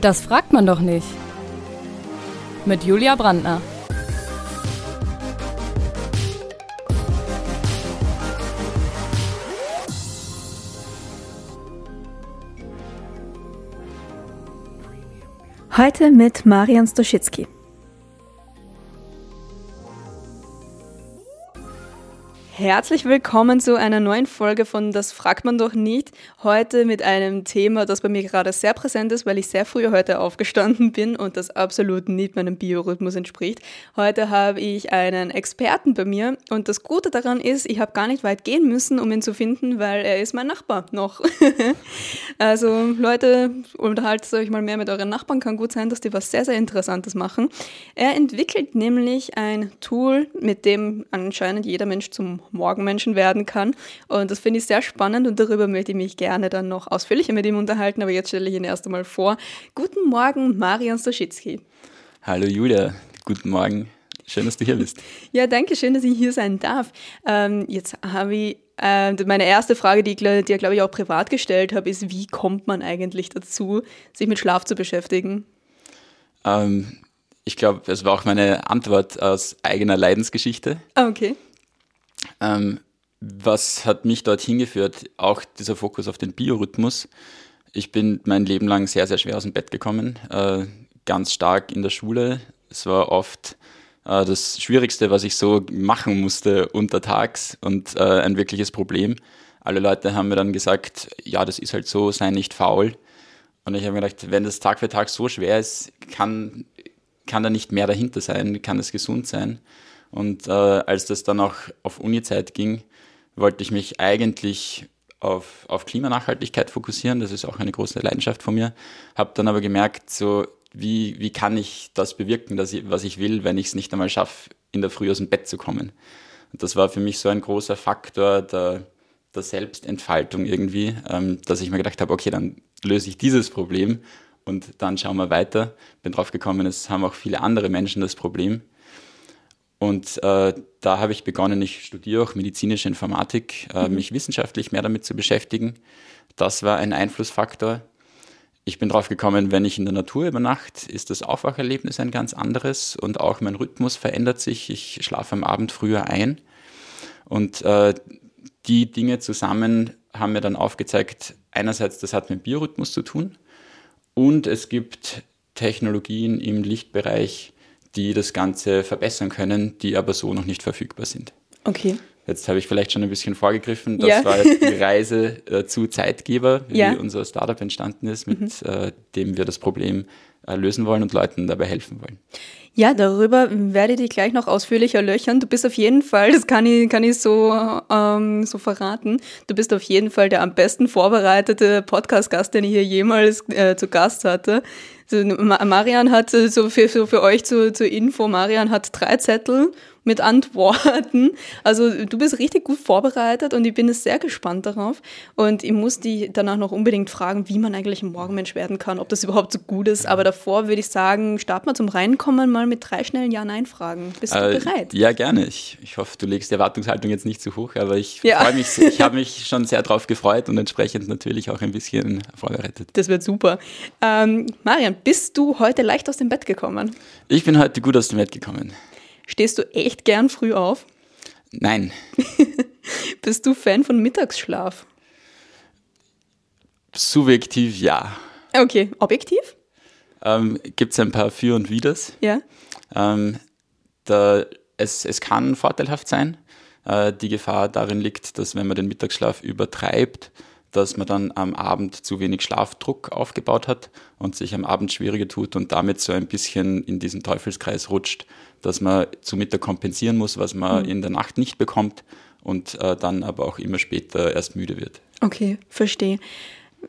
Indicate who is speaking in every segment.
Speaker 1: Das fragt man doch nicht. Mit Julia Brandner.
Speaker 2: Heute mit Marian Stoschitzky. Herzlich willkommen zu einer neuen Folge von Das fragt man doch nicht. Heute mit einem Thema, das bei mir gerade sehr präsent ist, weil ich sehr früh heute aufgestanden bin und das absolut nicht meinem Biorhythmus entspricht. Heute habe ich einen Experten bei mir und das Gute daran ist, ich habe gar nicht weit gehen müssen, um ihn zu finden, weil er ist mein Nachbar noch. also Leute, unterhaltet euch mal mehr mit euren Nachbarn, kann gut sein, dass die was sehr, sehr Interessantes machen. Er entwickelt nämlich ein Tool, mit dem anscheinend jeder Mensch zum Morgenmenschen werden kann. Und das finde ich sehr spannend und darüber möchte ich mich gerne dann noch ausführlicher mit ihm unterhalten. Aber jetzt stelle ich ihn erst einmal vor. Guten Morgen, Marian Soschitzky.
Speaker 3: Hallo Julia, guten Morgen. Schön, dass du hier bist.
Speaker 2: ja, danke schön, dass ich hier sein darf. Ähm, jetzt habe ich äh, meine erste Frage, die ich dir, glaube ich, auch privat gestellt habe, ist, wie kommt man eigentlich dazu, sich mit Schlaf zu beschäftigen?
Speaker 3: Ähm, ich glaube, es war auch meine Antwort aus eigener Leidensgeschichte.
Speaker 2: Ah, okay.
Speaker 3: Ähm, was hat mich dorthin geführt? Auch dieser Fokus auf den Biorhythmus. Ich bin mein Leben lang sehr, sehr schwer aus dem Bett gekommen, äh, ganz stark in der Schule. Es war oft äh, das Schwierigste, was ich so machen musste untertags und äh, ein wirkliches Problem. Alle Leute haben mir dann gesagt, ja, das ist halt so, sei nicht faul. Und ich habe mir gedacht, wenn das Tag für Tag so schwer ist, kann, kann da nicht mehr dahinter sein, kann es gesund sein. Und äh, als das dann auch auf Uni-Zeit ging, wollte ich mich eigentlich auf, auf Klimanachhaltigkeit fokussieren. Das ist auch eine große Leidenschaft von mir. Habe dann aber gemerkt, so wie, wie kann ich das bewirken, dass ich, was ich will, wenn ich es nicht einmal schaffe, in der Früh aus dem Bett zu kommen. Und das war für mich so ein großer Faktor der, der Selbstentfaltung irgendwie, ähm, dass ich mir gedacht habe, okay, dann löse ich dieses Problem und dann schauen wir weiter. Bin drauf gekommen, es haben auch viele andere Menschen das Problem. Und äh, da habe ich begonnen, ich studiere auch medizinische Informatik, äh, mhm. mich wissenschaftlich mehr damit zu beschäftigen. Das war ein Einflussfaktor. Ich bin drauf gekommen, wenn ich in der Natur übernachte, ist das Aufwacherlebnis ein ganz anderes und auch mein Rhythmus verändert sich. Ich schlafe am Abend früher ein. Und äh, die Dinge zusammen haben mir dann aufgezeigt, einerseits, das hat mit Biorhythmus zu tun und es gibt Technologien im Lichtbereich, die das Ganze verbessern können, die aber so noch nicht verfügbar sind.
Speaker 2: Okay.
Speaker 3: Jetzt habe ich vielleicht schon ein bisschen vorgegriffen. Das ja. war jetzt die Reise äh, zu Zeitgeber, wie ja. unser Startup entstanden ist, mit mhm. äh, dem wir das Problem äh, lösen wollen und Leuten dabei helfen wollen.
Speaker 2: Ja, darüber werde ich dich gleich noch ausführlicher löchern. Du bist auf jeden Fall, das kann ich, kann ich so, ähm, so verraten, du bist auf jeden Fall der am besten vorbereitete Podcast-Gast, den ich hier jemals äh, zu Gast hatte. Marian hat, so für, so für euch zur, zur Info, Marian hat drei Zettel mit Antworten. Also du bist richtig gut vorbereitet und ich bin sehr gespannt darauf. Und ich muss die danach noch unbedingt fragen, wie man eigentlich ein Morgenmensch werden kann, ob das überhaupt so gut ist. Aber davor würde ich sagen, starten wir zum Reinkommen mal mit drei schnellen Ja-Nein-Fragen. Bist du äh, bereit?
Speaker 3: Ja, gerne. Ich, ich hoffe, du legst die Erwartungshaltung jetzt nicht zu hoch, aber ich ja. freue mich, ich habe mich schon sehr darauf gefreut und entsprechend natürlich auch ein bisschen vorbereitet.
Speaker 2: Das wird super. Ähm, Marian, bist du heute leicht aus dem Bett gekommen?
Speaker 3: Ich bin heute gut aus dem Bett gekommen.
Speaker 2: Stehst du echt gern früh auf?
Speaker 3: Nein.
Speaker 2: Bist du Fan von Mittagsschlaf?
Speaker 3: Subjektiv ja.
Speaker 2: Okay, objektiv?
Speaker 3: Ähm, Gibt es ein paar Für und Widers.
Speaker 2: Ja.
Speaker 3: Ähm, da, es, es kann vorteilhaft sein. Äh, die Gefahr darin liegt, dass wenn man den Mittagsschlaf übertreibt, dass man dann am Abend zu wenig Schlafdruck aufgebaut hat und sich am Abend schwieriger tut und damit so ein bisschen in diesen Teufelskreis rutscht, dass man zu Mittag kompensieren muss, was man mhm. in der Nacht nicht bekommt und äh, dann aber auch immer später erst müde wird.
Speaker 2: Okay, verstehe.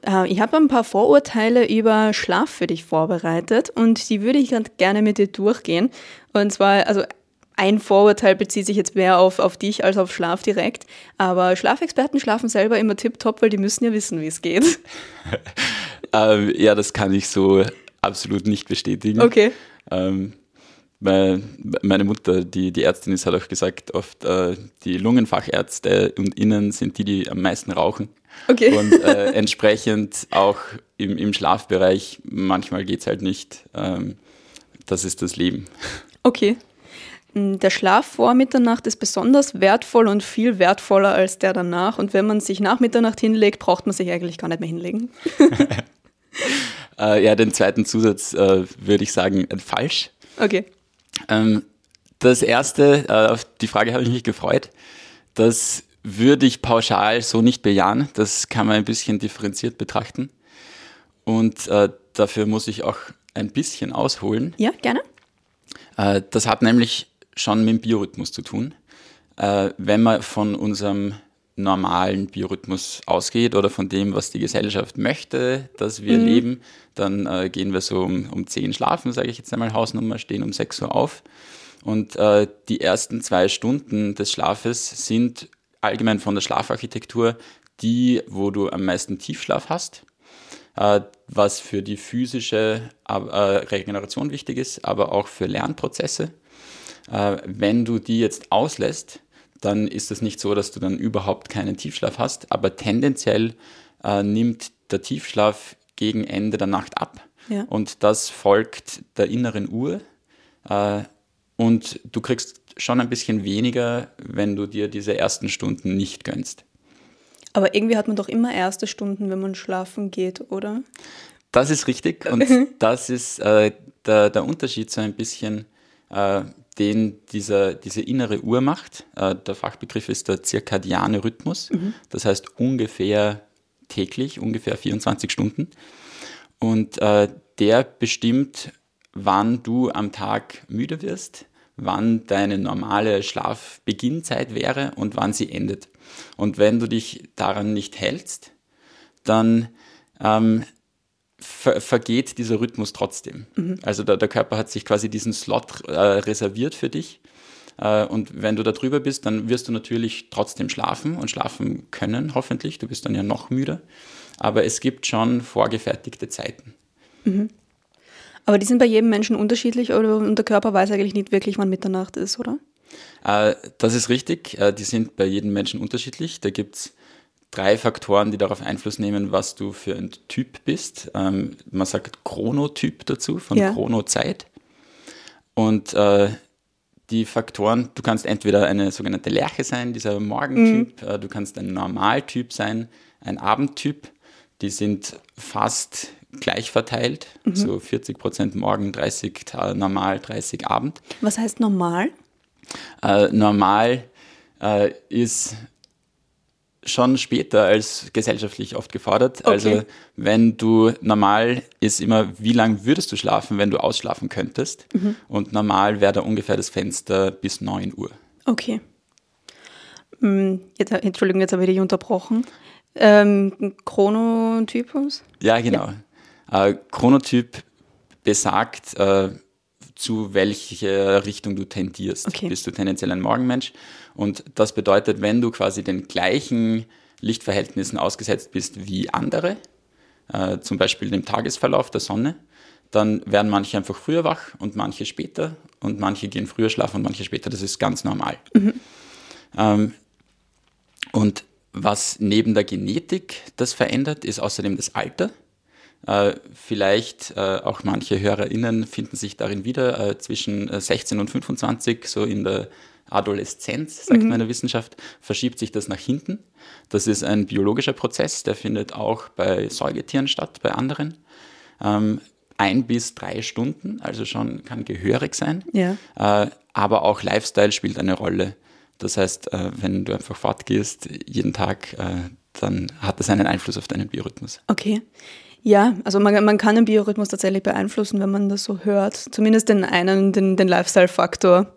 Speaker 2: Äh, ich habe ein paar Vorurteile über Schlaf für dich vorbereitet und die würde ich ganz gerne mit dir durchgehen. Und zwar, also ein Vorurteil bezieht sich jetzt mehr auf, auf dich als auf Schlaf direkt. Aber Schlafexperten schlafen selber immer tiptop, weil die müssen ja wissen, wie es geht.
Speaker 3: ähm, ja, das kann ich so absolut nicht bestätigen.
Speaker 2: Okay.
Speaker 3: Ähm, Weil meine Mutter, die, die Ärztin ist, hat auch gesagt, oft äh, die Lungenfachärzte und innen sind die, die am meisten rauchen.
Speaker 2: Okay.
Speaker 3: Und äh, entsprechend auch im, im Schlafbereich, manchmal geht es halt nicht. Ähm, das ist das Leben.
Speaker 2: Okay. Mm, der Schlaf vor Mitternacht ist besonders wertvoll und viel wertvoller als der danach. Und wenn man sich nach Mitternacht hinlegt, braucht man sich eigentlich gar nicht mehr hinlegen.
Speaker 3: äh, ja, den zweiten Zusatz äh, würde ich sagen, äh, falsch.
Speaker 2: Okay.
Speaker 3: Ähm, das erste, äh, auf die Frage habe ich mich gefreut. Das würde ich pauschal so nicht bejahen. Das kann man ein bisschen differenziert betrachten. Und äh, dafür muss ich auch ein bisschen ausholen.
Speaker 2: Ja, gerne.
Speaker 3: Äh, das hat nämlich schon mit dem Biorhythmus zu tun. Äh, wenn man von unserem normalen Biorhythmus ausgeht oder von dem, was die Gesellschaft möchte, dass wir mhm. leben, dann äh, gehen wir so um, um 10 schlafen, sage ich jetzt einmal Hausnummer, stehen um 6 Uhr auf. Und äh, die ersten zwei Stunden des Schlafes sind allgemein von der Schlafarchitektur die, wo du am meisten Tiefschlaf hast, äh, was für die physische äh, Regeneration wichtig ist, aber auch für Lernprozesse. Äh, wenn du die jetzt auslässt, dann ist es nicht so, dass du dann überhaupt keinen Tiefschlaf hast, aber tendenziell äh, nimmt der Tiefschlaf gegen Ende der Nacht ab. Ja. Und das folgt der inneren Uhr. Äh, und du kriegst schon ein bisschen weniger, wenn du dir diese ersten Stunden nicht gönnst.
Speaker 2: Aber irgendwie hat man doch immer erste Stunden, wenn man schlafen geht, oder?
Speaker 3: Das ist richtig und das ist äh, der, der Unterschied so ein bisschen äh, den dieser, diese innere Uhr macht. Äh, der Fachbegriff ist der zirkadiane Rhythmus. Mhm. Das heißt ungefähr täglich, ungefähr 24 Stunden. Und äh, der bestimmt, wann du am Tag müde wirst, wann deine normale Schlafbeginnzeit wäre und wann sie endet. Und wenn du dich daran nicht hältst, dann ähm, ver vergeht dieser Rhythmus trotzdem. Mhm. Also der, der, Körper hat sich quasi diesen Slot äh, reserviert für dich. Äh, und wenn du da drüber bist, dann wirst du natürlich trotzdem schlafen und schlafen können, hoffentlich. Du bist dann ja noch müder. Aber es gibt schon vorgefertigte Zeiten.
Speaker 2: Mhm. Aber die sind bei jedem Menschen unterschiedlich oder und der Körper weiß eigentlich nicht wirklich, wann Mitternacht ist, oder?
Speaker 3: Äh, das ist richtig. Äh, die sind bei jedem Menschen unterschiedlich. Da gibt es drei Faktoren, die darauf Einfluss nehmen, was du für ein Typ bist. Ähm, man sagt Chronotyp dazu, von ja. Chronozeit. Und äh, die Faktoren, du kannst entweder eine sogenannte Lerche sein, dieser Morgentyp, mhm. äh, du kannst ein Normaltyp sein, ein Abendtyp. Die sind fast gleich verteilt, mhm. so 40 Prozent morgen, 30 normal, 30 Abend.
Speaker 2: Was heißt normal?
Speaker 3: Äh, normal äh, ist schon später als gesellschaftlich oft gefordert. Okay. Also wenn du normal ist immer, wie lange würdest du schlafen, wenn du ausschlafen könntest? Mhm. Und normal wäre da ungefähr das Fenster bis 9 Uhr.
Speaker 2: Okay. Hm, jetzt, Entschuldigung, jetzt habe ich dich unterbrochen. Ähm, Chronotypus?
Speaker 3: Ja, genau. Ja. Äh, Chronotyp besagt, äh, zu welcher Richtung du tendierst. Okay. Bist du tendenziell ein Morgenmensch? Und das bedeutet, wenn du quasi den gleichen Lichtverhältnissen ausgesetzt bist wie andere, äh, zum Beispiel dem Tagesverlauf der Sonne, dann werden manche einfach früher wach und manche später und manche gehen früher schlafen und manche später. Das ist ganz normal. Mhm. Ähm, und was neben der Genetik das verändert, ist außerdem das Alter. Äh, vielleicht äh, auch manche HörerInnen finden sich darin wieder, äh, zwischen 16 äh, und 25, so in der Adoleszenz, sagt mhm. man in der Wissenschaft, verschiebt sich das nach hinten. Das ist ein biologischer Prozess, der findet auch bei Säugetieren statt, bei anderen. Ähm, ein bis drei Stunden, also schon kann gehörig sein. Ja. Äh, aber auch Lifestyle spielt eine Rolle. Das heißt, äh, wenn du einfach fortgehst jeden Tag, dann hat das einen Einfluss auf deinen Biorhythmus.
Speaker 2: Okay. Ja, also man, man kann den Biorhythmus tatsächlich beeinflussen, wenn man das so hört. Zumindest den einen, den, den Lifestyle-Faktor.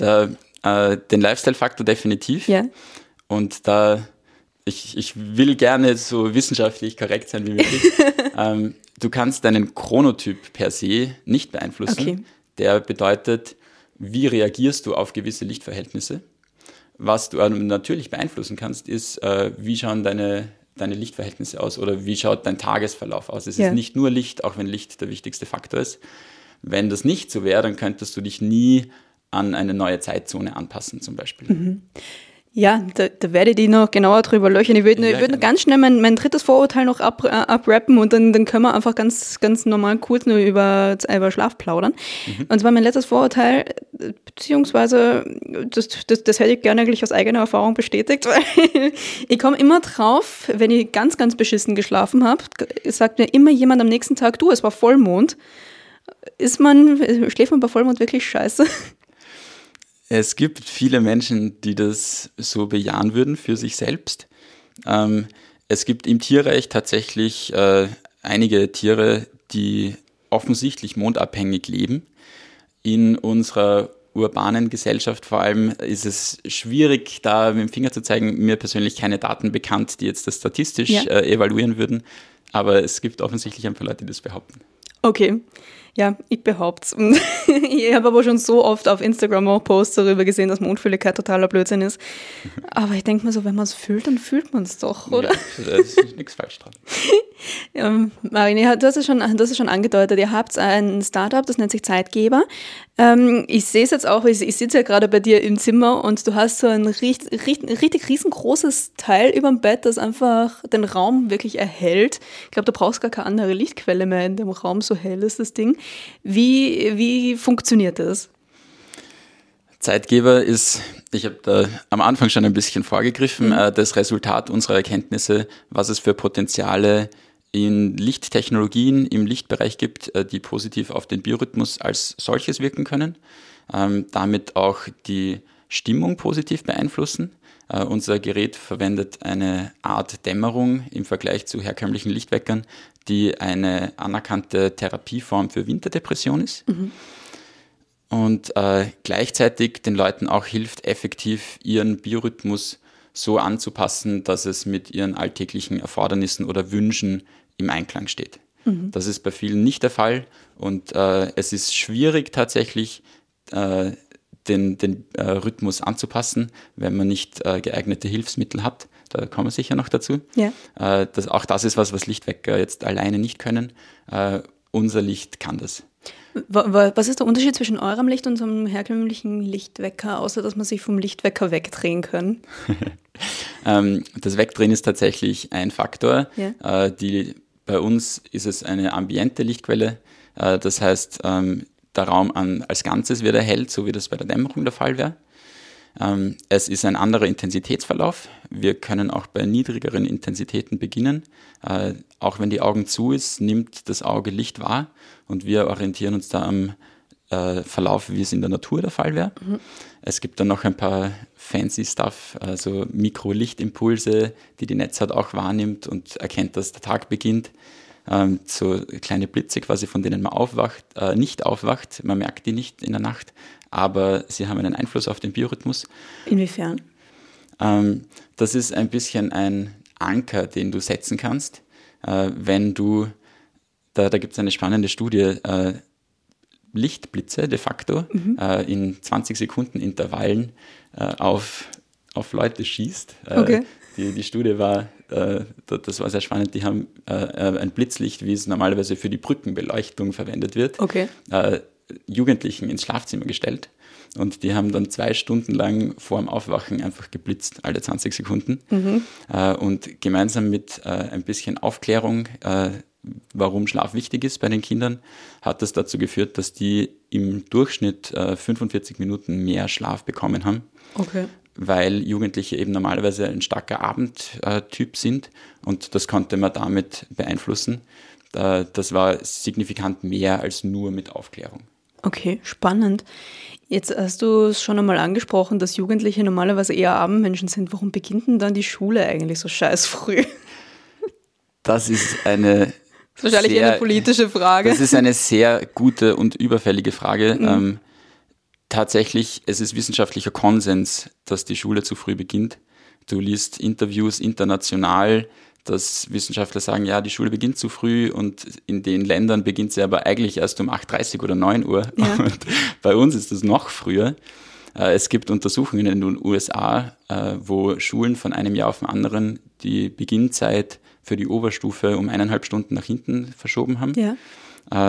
Speaker 3: Äh, den Lifestyle-Faktor definitiv. Ja. Und da, ich, ich will gerne so wissenschaftlich korrekt sein wie möglich. ähm, du kannst deinen Chronotyp per se nicht beeinflussen. Okay. Der bedeutet, wie reagierst du auf gewisse Lichtverhältnisse. Was du natürlich beeinflussen kannst, ist, äh, wie schauen deine deine Lichtverhältnisse aus oder wie schaut dein Tagesverlauf aus? Es ja. ist nicht nur Licht, auch wenn Licht der wichtigste Faktor ist. Wenn das nicht so wäre, dann könntest du dich nie an eine neue Zeitzone anpassen zum Beispiel. Mhm.
Speaker 2: Ja, da, da werde ich die noch genauer drüber löchern. Ich würde ja, würd ganz schnell mein, mein drittes Vorurteil noch ab, äh, abrappen und dann, dann können wir einfach ganz, ganz normal kurz nur über, über Schlaf plaudern. Mhm. Und zwar mein letztes Vorurteil, beziehungsweise das, das, das hätte ich gerne eigentlich aus eigener Erfahrung bestätigt, weil ich komme immer drauf, wenn ich ganz, ganz beschissen geschlafen habe, sagt mir immer jemand am nächsten Tag, du, es war Vollmond. Ist man, schläft man bei Vollmond wirklich scheiße?
Speaker 3: Es gibt viele Menschen, die das so bejahen würden für sich selbst. Ähm, es gibt im Tierreich tatsächlich äh, einige Tiere, die offensichtlich mondabhängig leben. In unserer urbanen Gesellschaft vor allem ist es schwierig, da mit dem Finger zu zeigen. Mir persönlich keine Daten bekannt, die jetzt das statistisch ja. äh, evaluieren würden. Aber es gibt offensichtlich ein paar Leute, die das behaupten.
Speaker 2: Okay. Ja, ich behaupte es. ich habe aber schon so oft auf Instagram auch Posts darüber gesehen, dass Mundfülligkeit totaler Blödsinn ist. Aber ich denke mir so, wenn man es fühlt, dann fühlt man es doch, oder? Ja,
Speaker 3: da ist nichts falsch dran.
Speaker 2: Ja, Marine, du hast, es schon, du hast es schon angedeutet, ihr habt ein Startup, das nennt sich Zeitgeber. Ähm, ich sehe es jetzt auch, ich, ich sitze ja gerade bei dir im Zimmer und du hast so ein richtig, richtig, richtig riesengroßes Teil über dem Bett, das einfach den Raum wirklich erhält. Ich glaube, du brauchst gar keine andere Lichtquelle mehr in dem Raum, so hell ist das Ding. Wie, wie funktioniert das?
Speaker 3: Zeitgeber ist, ich habe da am Anfang schon ein bisschen vorgegriffen, mhm. äh, das Resultat unserer Erkenntnisse, was es für Potenziale in Lichttechnologien im Lichtbereich gibt, äh, die positiv auf den Biorhythmus als solches wirken können, ähm, damit auch die Stimmung positiv beeinflussen. Uh, unser Gerät verwendet eine Art Dämmerung im Vergleich zu herkömmlichen Lichtweckern, die eine anerkannte Therapieform für Winterdepression ist. Mhm. Und äh, gleichzeitig den Leuten auch hilft, effektiv ihren Biorhythmus so anzupassen, dass es mit ihren alltäglichen Erfordernissen oder Wünschen im Einklang steht. Mhm. Das ist bei vielen nicht der Fall und äh, es ist schwierig tatsächlich äh, den, den äh, Rhythmus anzupassen, wenn man nicht äh, geeignete Hilfsmittel hat. Da kommen wir sicher noch dazu. Ja. Äh, das, auch das ist was, was Lichtwecker jetzt alleine nicht können. Äh, unser Licht kann das.
Speaker 2: Was ist der Unterschied zwischen eurem Licht und so einem herkömmlichen Lichtwecker, außer dass man sich vom Lichtwecker wegdrehen kann?
Speaker 3: ähm, das Wegdrehen ist tatsächlich ein Faktor. Ja. Äh, die, bei uns ist es eine ambiente Lichtquelle. Äh, das heißt, ähm, der Raum an, als Ganzes wird erhellt, so wie das bei der Dämmerung der Fall wäre. Ähm, es ist ein anderer Intensitätsverlauf. Wir können auch bei niedrigeren Intensitäten beginnen. Äh, auch wenn die Augen zu ist, nimmt das Auge Licht wahr und wir orientieren uns da am äh, Verlauf, wie es in der Natur der Fall wäre. Mhm. Es gibt dann noch ein paar fancy Stuff, also Mikrolichtimpulse, die die Netzhaut auch wahrnimmt und erkennt, dass der Tag beginnt. Ähm, so kleine Blitze quasi, von denen man aufwacht, äh, nicht aufwacht. Man merkt die nicht in der Nacht, aber sie haben einen Einfluss auf den Biorhythmus.
Speaker 2: Inwiefern?
Speaker 3: Ähm, das ist ein bisschen ein Anker, den du setzen kannst, äh, wenn du, da, da gibt es eine spannende Studie, äh, Lichtblitze de facto mhm. äh, in 20 Sekunden Intervallen äh, auf, auf Leute schießt. Äh, okay. Die, die Studie war, äh, das war sehr spannend, die haben ein Blitzlicht, wie es normalerweise für die Brückenbeleuchtung verwendet wird, okay. Jugendlichen ins Schlafzimmer gestellt. Und die haben dann zwei Stunden lang vor dem Aufwachen einfach geblitzt, alle 20 Sekunden. Mhm. Äh, und gemeinsam mit äh, ein bisschen Aufklärung, äh, warum Schlaf wichtig ist bei den Kindern, hat das dazu geführt, dass die im Durchschnitt 45 äh, Minuten mehr Schlaf bekommen haben. Okay. Weil Jugendliche eben normalerweise ein starker Abendtyp sind und das konnte man damit beeinflussen. Das war signifikant mehr als nur mit Aufklärung.
Speaker 2: Okay, spannend. Jetzt hast du es schon einmal angesprochen, dass Jugendliche normalerweise eher Abendmenschen sind. Warum beginnt denn dann die Schule eigentlich so scheiß früh?
Speaker 3: Das ist eine. Das
Speaker 2: ist wahrscheinlich sehr, eine politische Frage.
Speaker 3: Das ist eine sehr gute und überfällige Frage. Mhm. Ähm, tatsächlich, es ist wissenschaftlicher Konsens, dass die Schule zu früh beginnt. Du liest Interviews international, dass Wissenschaftler sagen, ja, die Schule beginnt zu früh und in den Ländern beginnt sie aber eigentlich erst um 8.30 oder 9 Uhr. Ja. Und bei uns ist das noch früher. Äh, es gibt Untersuchungen in den USA, äh, wo Schulen von einem Jahr auf den anderen die Beginnzeit für die Oberstufe um eineinhalb Stunden nach hinten verschoben haben. Ja.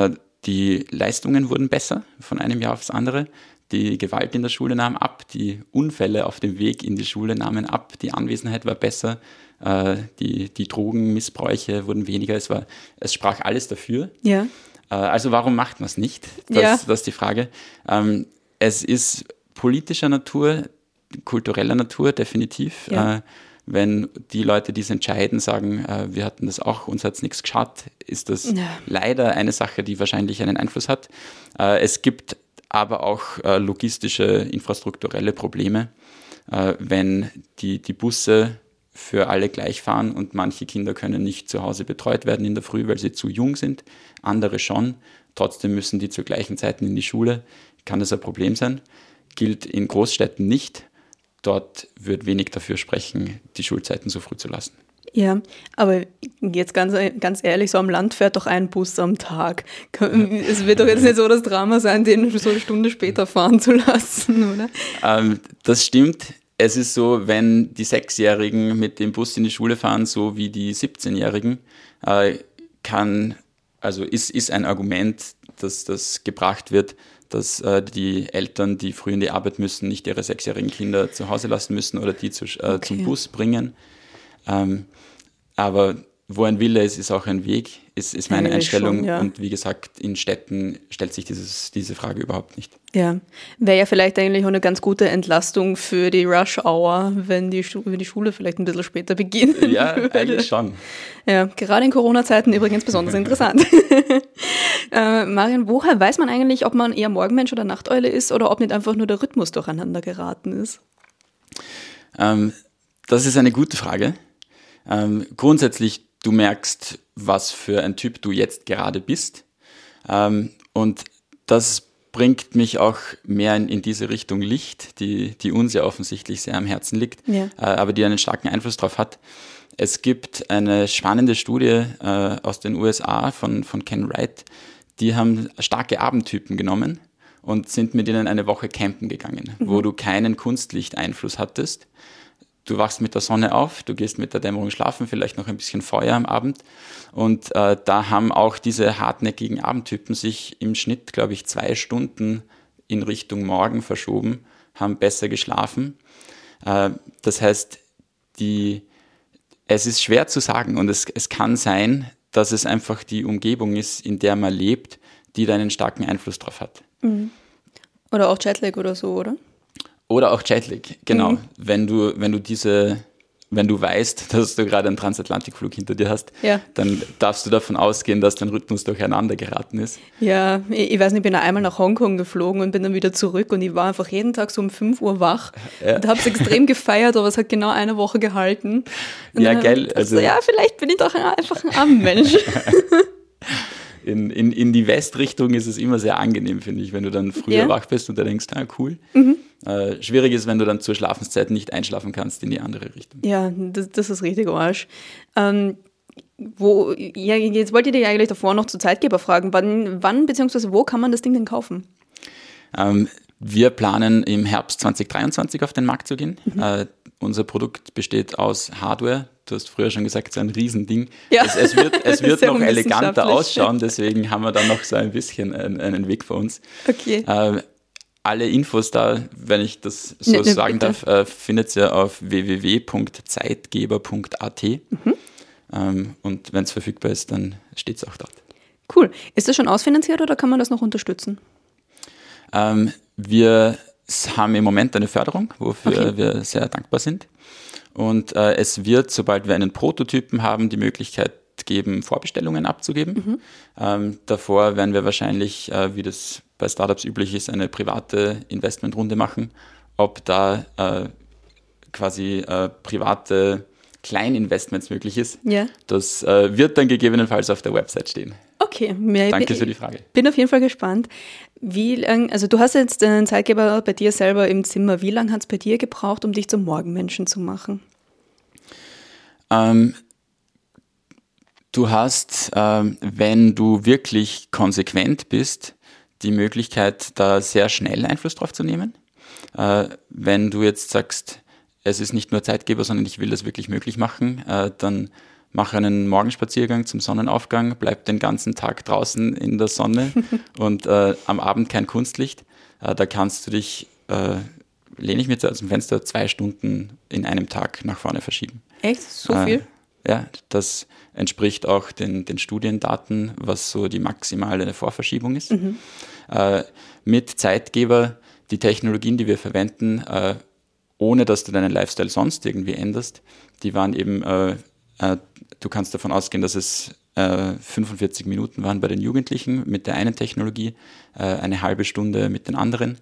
Speaker 3: Äh, die Leistungen wurden besser von einem Jahr aufs andere. Die Gewalt in der Schule nahm ab, die Unfälle auf dem Weg in die Schule nahmen ab, die Anwesenheit war besser, äh, die, die Drogenmissbräuche wurden weniger. Es, war, es sprach alles dafür.
Speaker 2: Ja.
Speaker 3: Äh, also warum macht man es nicht? Das,
Speaker 2: Ja.
Speaker 3: das ist die Frage. Ähm, es ist politischer Natur, kultureller Natur definitiv.
Speaker 2: Ja.
Speaker 3: Äh, wenn die Leute, die es entscheiden, sagen, äh, wir hatten das auch, uns hat es nichts geschadet, ist das
Speaker 2: Ja.
Speaker 3: leider eine Sache, die wahrscheinlich einen Einfluss hat. Äh, es gibt aber auch äh, logistische, infrastrukturelle Probleme, äh, wenn die, die Busse für alle gleich fahren und manche Kinder können nicht zu Hause betreut werden in der Früh, weil sie zu jung sind, andere schon. Trotzdem müssen die zu gleichen Zeiten in die Schule. Kann das ein Problem sein? Gilt in Großstädten nicht. Dort wird wenig dafür sprechen, die Schulzeiten so früh zu lassen.
Speaker 2: Ja, aber jetzt ganz, ganz ehrlich, so am Land fährt doch ein Bus am Tag. Es wird doch jetzt nicht so das Drama sein, den so eine Stunde später fahren zu lassen, oder?
Speaker 3: Ähm, das stimmt. Es ist so, wenn die Sechsjährigen mit dem Bus in die Schule fahren, so wie die 17-Jährigen, äh, kann, also ist, ist ein Argument, dass das gebracht wird, dass äh, die Eltern, die früh in die Arbeit müssen, nicht ihre sechsjährigen Kinder zu Hause lassen müssen oder die zu, äh,
Speaker 2: Okay.
Speaker 3: zum Bus bringen. Ähm, aber wo ein Wille ist, ist auch ein Weg, ist, ist meine
Speaker 2: Eigentlich schon,
Speaker 3: Einstellung.
Speaker 2: ja.
Speaker 3: Und wie gesagt, in Städten stellt sich dieses, diese Frage überhaupt nicht.
Speaker 2: Ja, wäre ja vielleicht eigentlich auch eine ganz gute Entlastung für die Rush Hour, wenn die, wenn die Schule vielleicht ein bisschen später beginnt.
Speaker 3: Ja, eigentlich schon.
Speaker 2: Ja, gerade in Corona-Zeiten übrigens besonders interessant. äh, Marian, woher weiß man eigentlich, ob man eher Morgenmensch oder Nachteule ist oder ob nicht einfach nur der Rhythmus durcheinander geraten ist?
Speaker 3: Ähm, das ist eine gute Frage. Ähm, grundsätzlich, du merkst, was für ein Typ du jetzt gerade bist. Ähm, und das bringt mich auch mehr in, in diese Richtung Licht, die, die uns ja offensichtlich sehr am Herzen liegt,
Speaker 2: Ja.
Speaker 3: äh, aber die einen starken Einfluss darauf hat. Es gibt eine spannende Studie äh, aus den USA von, von Ken Wright, die haben starke Abendtypen genommen und sind mit ihnen eine Woche campen gegangen, wo du keinen Kunstlichteinfluss hattest. Du wachst mit der Sonne auf, du gehst mit der Dämmerung schlafen, vielleicht noch ein bisschen Feuer am Abend. Und äh, da haben auch diese hartnäckigen Abendtypen sich im Schnitt, glaube ich, zwei Stunden in Richtung Morgen verschoben, haben besser geschlafen. Äh, das heißt, die, es ist schwer zu sagen und es, es kann sein, dass es einfach die Umgebung ist, in der man lebt, die da einen starken Einfluss drauf hat.
Speaker 2: Oder auch Jetlag oder so, oder?
Speaker 3: Oder auch Jetlag, genau.
Speaker 2: Mhm.
Speaker 3: Wenn du, wenn du diese, wenn du weißt, dass du gerade einen Transatlantikflug hinter dir hast,
Speaker 2: Ja.
Speaker 3: dann darfst du davon ausgehen, dass dein Rhythmus durcheinander geraten ist.
Speaker 2: Ja, ich, ich weiß nicht, ich bin einmal nach Hongkong geflogen und bin dann wieder zurück und ich war einfach jeden Tag so um 5 Uhr wach
Speaker 3: Ja.
Speaker 2: und habe es extrem gefeiert, aber es hat genau eine Woche gehalten. Und
Speaker 3: Ja, geil, also-
Speaker 2: so, ja, vielleicht bin ich doch ein- einfach ein Abendmensch.
Speaker 3: In, in, in die Westrichtung ist es immer sehr angenehm, finde ich, wenn du dann früher.
Speaker 2: Mhm.
Speaker 3: wach bist und da denkst, ah, cool. Äh, schwierig ist, wenn du dann zur Schlafenszeit nicht einschlafen kannst in die andere Richtung.
Speaker 2: ja, das, das ist richtig Arsch. Ähm, wo, ja, jetzt wollte ich dich eigentlich davor noch zu Zeitgeber fragen. Wann, wann bzw. wo kann man das Ding denn kaufen?
Speaker 3: Ähm, wir planen im Herbst 2023 auf den Markt zu gehen.
Speaker 2: Mhm.
Speaker 3: Äh, unser Produkt besteht aus Hardware. Du hast früher schon gesagt, es ist ein Riesending.
Speaker 2: Ja.
Speaker 3: Es, es wird, es wird noch eleganter ausschauen, deswegen haben wir dann noch so ein bisschen einen, einen Weg vor uns.
Speaker 2: Okay.
Speaker 3: Äh, alle Infos da, wenn ich das so
Speaker 2: Ne, ne,
Speaker 3: sagen
Speaker 2: bitte.
Speaker 3: darf, äh, findet ihr auf www.zeitgeber.at.
Speaker 2: Mhm.
Speaker 3: Ähm, und wenn es verfügbar ist, dann steht es auch dort.
Speaker 2: Cool. Ist das schon ausfinanziert oder kann man das noch unterstützen?
Speaker 3: Ähm, wir haben im Moment eine Förderung, wofür
Speaker 2: Okay.
Speaker 3: wir sehr dankbar sind. Und äh, es wird, sobald wir einen Prototypen haben, die Möglichkeit geben, Vorbestellungen abzugeben. Ähm, davor werden wir wahrscheinlich, äh, wie das bei Startups üblich ist, eine private Investmentrunde machen. Ob da äh, quasi äh, private Kleininvestments möglich ist,
Speaker 2: Ja.
Speaker 3: das äh, wird dann gegebenenfalls auf der Website stehen.
Speaker 2: Okay. Mir,
Speaker 3: Danke für die Frage.
Speaker 2: bin auf jeden Fall gespannt. Wie lang, also du hast jetzt den Zeitgeber bei dir selber im Zimmer. Wie lange hat es bei dir gebraucht, um dich zum Morgenmenschen zu machen?
Speaker 3: Ähm, du hast, ähm, wenn du wirklich konsequent bist, die Möglichkeit, da sehr schnell Einfluss drauf zu nehmen. Äh, wenn du jetzt sagst, es ist nicht nur Zeitgeber, sondern ich will das wirklich möglich machen, äh, dann mache einen Morgenspaziergang zum Sonnenaufgang, bleib den ganzen Tag draußen in der Sonne und äh, am Abend kein Kunstlicht. Äh, da kannst du dich, äh, lehne ich mir aus dem Fenster, zwei Stunden in einem Tag nach vorne verschieben.
Speaker 2: Echt? So viel?
Speaker 3: Äh, ja, das entspricht auch den, den Studiendaten, was so die maximale Vorverschiebung ist. Mhm. Äh, mit Zeitgeber, die Technologien, die wir verwenden, äh, ohne dass du deinen Lifestyle sonst irgendwie änderst, die waren eben, äh, du kannst davon ausgehen, dass es 45 äh, Minuten waren bei den Jugendlichen mit der einen Technologie, äh, eine halbe Stunde mit den anderen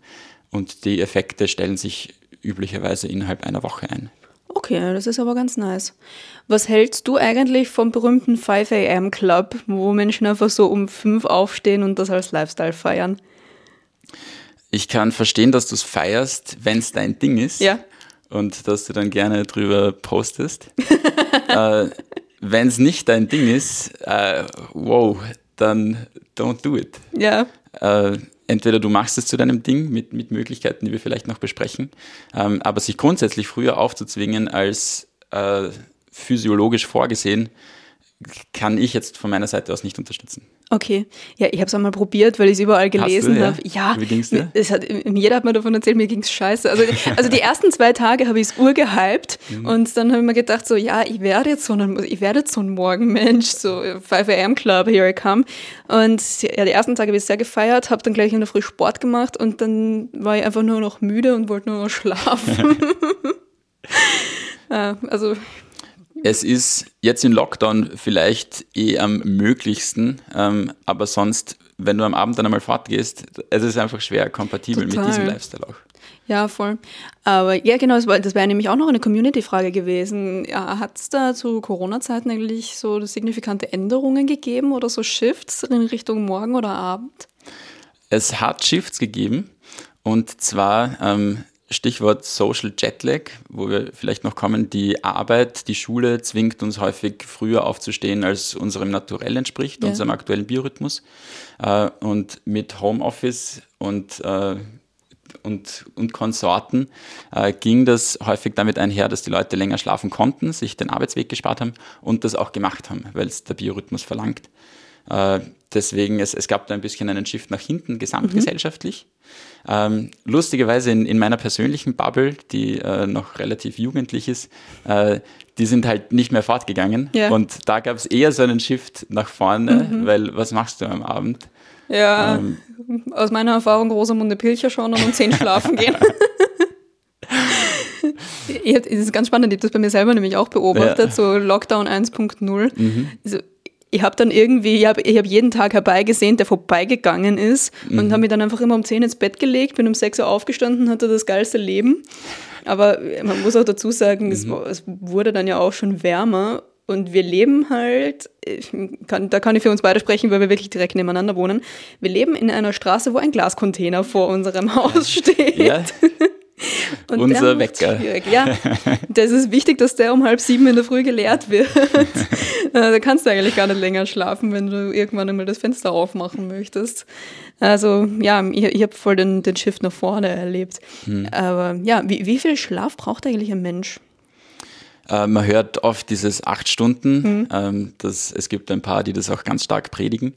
Speaker 3: und die Effekte stellen sich üblicherweise innerhalb einer Woche ein.
Speaker 2: Okay, das ist aber ganz nice. Was hältst du eigentlich vom berühmten 5 AM Club, wo Menschen einfach so um 5 aufstehen und das als Lifestyle feiern?
Speaker 3: Ich kann verstehen, dass du es feierst, wenn es dein Ding ist.
Speaker 2: Ja.
Speaker 3: Und dass du dann gerne drüber postest. äh, wenn es nicht dein Ding ist, äh, wow, dann don't do it.
Speaker 2: Ja.
Speaker 3: Äh, entweder du machst es zu deinem Ding mit, mit Möglichkeiten, die wir vielleicht noch besprechen, ähm, aber sich grundsätzlich früher aufzuzwingen als äh, physiologisch vorgesehen, kann ich jetzt von meiner Seite aus nicht unterstützen.
Speaker 2: Okay, ja, ich habe es einmal probiert, weil ich es überall gelesen ja? habe. Ja,
Speaker 3: wie ging's dir?
Speaker 2: Es hat, jeder hat mir davon erzählt, mir ging es scheiße. Also, also die ersten zwei Tage habe ich es urgehypt mhm. und dann habe ich mir gedacht, so ja, ich werde jetzt so ein, ich werde so ein Morgenmensch, so 5 am Club, here I come. Und ja, die ersten Tage habe ich sehr gefeiert, habe dann gleich in der Früh Sport gemacht und dann war ich einfach nur noch müde und wollte nur noch schlafen. ja, also
Speaker 3: es ist jetzt in Lockdown vielleicht eh am möglichsten, ähm, aber sonst, wenn du am Abend dann einmal fortgehst, es ist einfach schwer kompatibel Total. mit diesem Lifestyle auch.
Speaker 2: Ja, voll. Aber ja, genau, das wäre das wär nämlich auch noch eine Community-Frage gewesen. Ja, Hat es da zu Corona-Zeiten eigentlich so signifikante Änderungen gegeben oder so Shifts in Richtung Morgen oder Abend?
Speaker 3: Es hat Shifts gegeben. Und zwar ähm, Stichwort Social Jetlag, wo wir vielleicht noch kommen. Die Arbeit, die Schule zwingt uns häufig früher aufzustehen, als unserem Naturell entspricht, ja. unserem aktuellen Biorhythmus. Äh, und mit Homeoffice und, äh, und, und Konsorten äh, ging das häufig damit einher, dass die Leute länger schlafen konnten, sich den Arbeitsweg gespart haben und das auch gemacht haben, weil es der Biorhythmus verlangt. Deswegen, es, es gab da ein bisschen einen Shift nach hinten, gesamtgesellschaftlich. Mhm. Ähm, lustigerweise in, in meiner persönlichen Bubble, die äh, noch relativ jugendlich ist, äh, die sind halt nicht mehr fortgegangen.
Speaker 2: Ja.
Speaker 3: Und da gab es eher so einen Shift nach vorne, mhm. weil was machst du am Abend?
Speaker 2: Ja, ähm, aus meiner Erfahrung Rosamunde Pilcher schauen und um 10 schlafen gehen. Es ist ganz spannend, ich habe das bei mir selber nämlich auch beobachtet, ja. so Lockdown 1.0. Mhm. Also ich habe dann irgendwie, ich habe ich hab jeden Tag herbeigesehen, der vorbeigegangen ist mhm. und habe mich dann einfach immer um 10 ins Bett gelegt, bin um 6 Uhr aufgestanden, hatte das geilste Leben. Aber man muss auch dazu sagen, mhm. es, es, wurde dann ja auch schon wärmer und wir leben halt, kann, da kann ich für uns beide sprechen, weil wir wirklich direkt nebeneinander wohnen. Wir leben in einer Straße, wo ein Glascontainer vor unserem Haus steht. Ja.
Speaker 3: Und Unser Wecker.
Speaker 2: Ja, das ist wichtig, dass der um halb sieben in der Früh geleert wird. da kannst du eigentlich gar nicht länger schlafen, wenn du irgendwann einmal das Fenster aufmachen möchtest. Also ja, ich, ich habe voll den, den Shift nach vorne erlebt. Hm. Aber ja, wie, wie viel Schlaf braucht eigentlich ein Mensch?
Speaker 3: Äh, man hört oft dieses acht Stunden. Mhm. Das, es gibt ein paar, die das auch ganz stark predigen.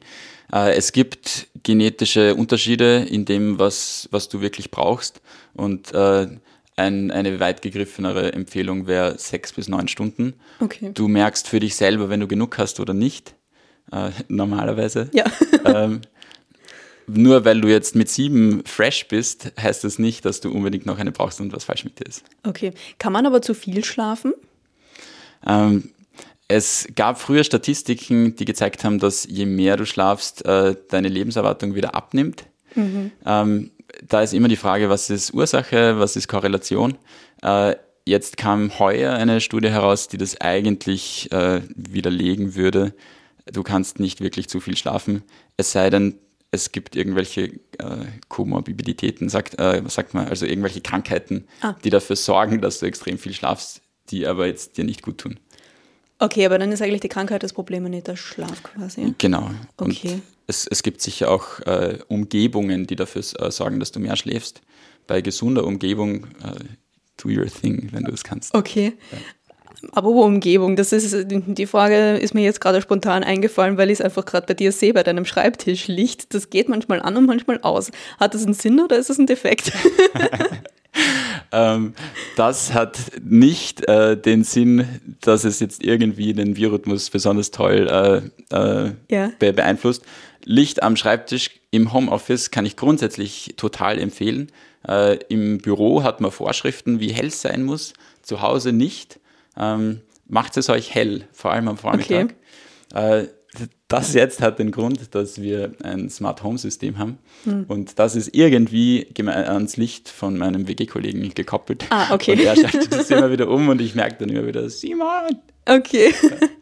Speaker 3: Äh, es gibt genetische Unterschiede in dem, was, was du wirklich brauchst. Und äh, ein, eine weit gegriffenere Empfehlung wäre sechs bis neun Stunden.
Speaker 2: Okay.
Speaker 3: Du merkst für dich selber, wenn du genug hast oder nicht. Äh, normalerweise.
Speaker 2: Ja.
Speaker 3: ähm, nur weil du jetzt mit sieben fresh bist, heißt das nicht, dass du unbedingt noch eine brauchst und was falsch mit dir ist.
Speaker 2: Okay. Kann man aber zu viel schlafen?
Speaker 3: Ähm, es gab früher Statistiken, die gezeigt haben, dass je mehr du schlafst, äh, deine Lebenserwartung wieder abnimmt. Mhm. Ähm, da ist immer die Frage, was ist Ursache, was ist Korrelation. Äh, jetzt kam heuer eine Studie heraus, die das eigentlich äh, widerlegen würde. Du kannst nicht wirklich zu viel schlafen, es sei denn, es gibt irgendwelche äh, Komorbiditäten, sagt, äh, sagt man, also irgendwelche Krankheiten, ah. die dafür sorgen, dass du extrem viel schlafst, die aber jetzt dir nicht gut tun.
Speaker 2: Okay, aber dann ist eigentlich die Krankheit das Problem und nicht der Schlaf quasi.
Speaker 3: Genau.
Speaker 2: Okay.
Speaker 3: Und es, es gibt sicher auch äh, Umgebungen, die dafür äh, sorgen, dass du mehr schläfst. Bei gesunder Umgebung, äh, do your thing, wenn du es kannst.
Speaker 2: Okay. Ja. Aber Umgebung, das ist die Frage ist mir jetzt gerade spontan eingefallen, weil ich es einfach gerade bei dir sehe, bei deinem Schreibtisch liegt. Das geht manchmal an und manchmal aus. Hat das einen Sinn oder ist das ein Defekt?
Speaker 3: ähm, das hat nicht äh, den Sinn, dass es jetzt irgendwie den Biorhythmus besonders toll äh, äh, ja. be beeinflusst. Licht am Schreibtisch im Homeoffice kann ich grundsätzlich total empfehlen. Äh, Im Büro hat man Vorschriften, wie hell es sein muss, zu Hause nicht ähm, macht es euch hell, vor allem am Vormittag. Okay. Das jetzt hat den Grund, dass wir ein Smart Home System haben hm. und das ist irgendwie ans Licht von meinem WG-Kollegen gekoppelt.
Speaker 2: Ah, okay.
Speaker 3: Und er schaltet das immer wieder um und ich merke dann immer wieder, Simon!
Speaker 2: Okay.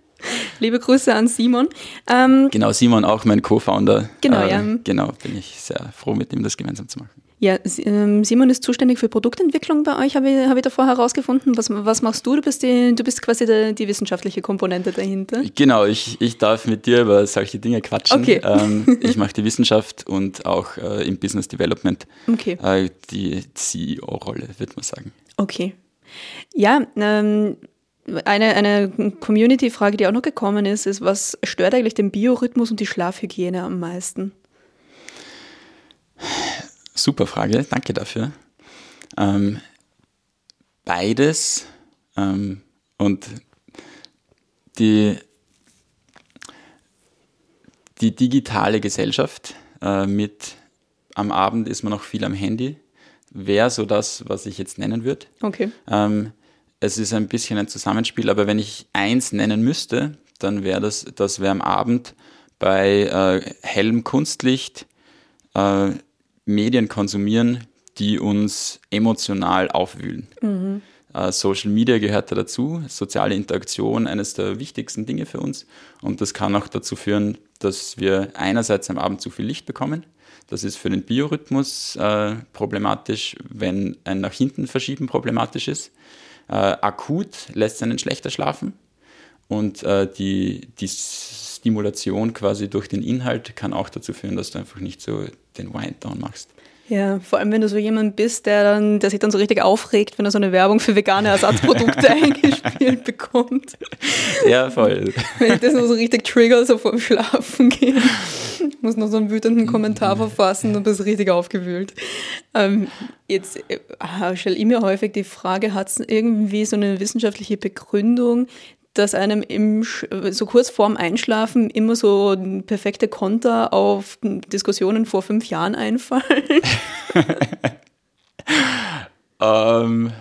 Speaker 2: Liebe Grüße an Simon.
Speaker 3: Ähm, genau, Simon auch mein Co-Founder.
Speaker 2: Genau, äh, ja.
Speaker 3: Genau, bin ich sehr froh, mit ihm das gemeinsam zu machen.
Speaker 2: Ja, ähm, Simon ist zuständig für Produktentwicklung bei euch, habe ich, hab ich davor herausgefunden. Was, was machst du? Du bist, die, du bist quasi die, die wissenschaftliche Komponente dahinter.
Speaker 3: Genau, ich, ich darf mit dir über solche Dinge quatschen. Okay. Ähm, ich mache die Wissenschaft und auch äh, im Business Development
Speaker 2: okay.
Speaker 3: äh, die CEO-Rolle, würde man sagen.
Speaker 2: Okay. Ja, ähm, eine, eine Community-Frage, die auch noch gekommen ist, ist, was stört eigentlich den Biorhythmus und die Schlafhygiene am meisten?
Speaker 3: Super Frage, danke dafür. Ähm, beides ähm, und die, die digitale Gesellschaft äh, mit am Abend ist man noch viel am Handy, wäre so das, was ich jetzt nennen würde.
Speaker 2: Okay.
Speaker 3: Ähm, es ist ein bisschen ein Zusammenspiel, aber wenn ich eins nennen müsste, dann wäre das, das wäre am Abend bei äh, hellem Kunstlicht, äh, Medien konsumieren, die uns emotional aufwühlen. Mhm. Uh, Social Media gehört da dazu, soziale Interaktion eines der wichtigsten Dinge für uns und das kann auch dazu führen, dass wir einerseits am Abend zu viel Licht bekommen. Das ist für den Biorhythmus äh, problematisch, wenn ein nach hinten verschieben problematisch ist. Äh, akut lässt einen schlechter schlafen und äh, die, die Stimulation quasi durch den Inhalt kann auch dazu führen, dass du einfach nicht so den Wind-Down machst.
Speaker 2: Ja, vor allem wenn du so jemand bist, der, dann, der sich dann so richtig aufregt, wenn er so eine Werbung für vegane Ersatzprodukte eingespielt bekommt.
Speaker 3: Ja, voll.
Speaker 2: Wenn ich das nur so richtig trigger, so vorm Schlafen gehen. Ich muss noch so einen wütenden Kommentar verfassen und bist richtig aufgewühlt. Ähm, jetzt äh, stelle ich mir häufig die Frage, hat es irgendwie so eine wissenschaftliche Begründung, dass einem im, so kurz vorm Einschlafen immer so perfekte Konter auf Diskussionen vor fünf Jahren einfallen?
Speaker 3: um, ähm,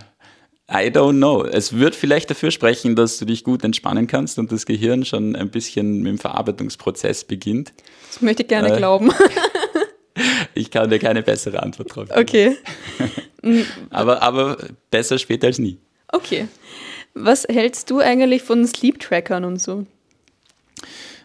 Speaker 3: I don't know. Es wird vielleicht dafür sprechen, dass du dich gut entspannen kannst und das Gehirn schon ein bisschen mit dem Verarbeitungsprozess beginnt.
Speaker 2: Das möchte ich gerne äh, glauben.
Speaker 3: ich kann dir keine bessere Antwort drauf
Speaker 2: geben. Okay.
Speaker 3: aber, aber besser später als nie.
Speaker 2: Okay. Was hältst du eigentlich von Sleep-Trackern und so?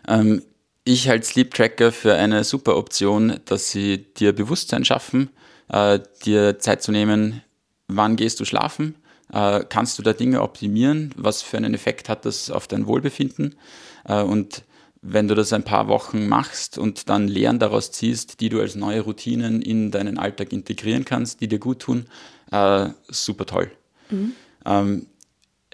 Speaker 3: Ähm, ich halte Sleep Tracker für eine super Option, dass sie dir Bewusstsein schaffen, äh, dir Zeit zu nehmen, wann gehst du schlafen, äh, kannst du da Dinge optimieren, was für einen Effekt hat das auf dein Wohlbefinden äh, und wenn du das ein paar Wochen machst und dann Lehren daraus ziehst, die du als neue Routinen in deinen Alltag integrieren kannst, die dir gut tun, äh, super toll. Mhm. Ähm,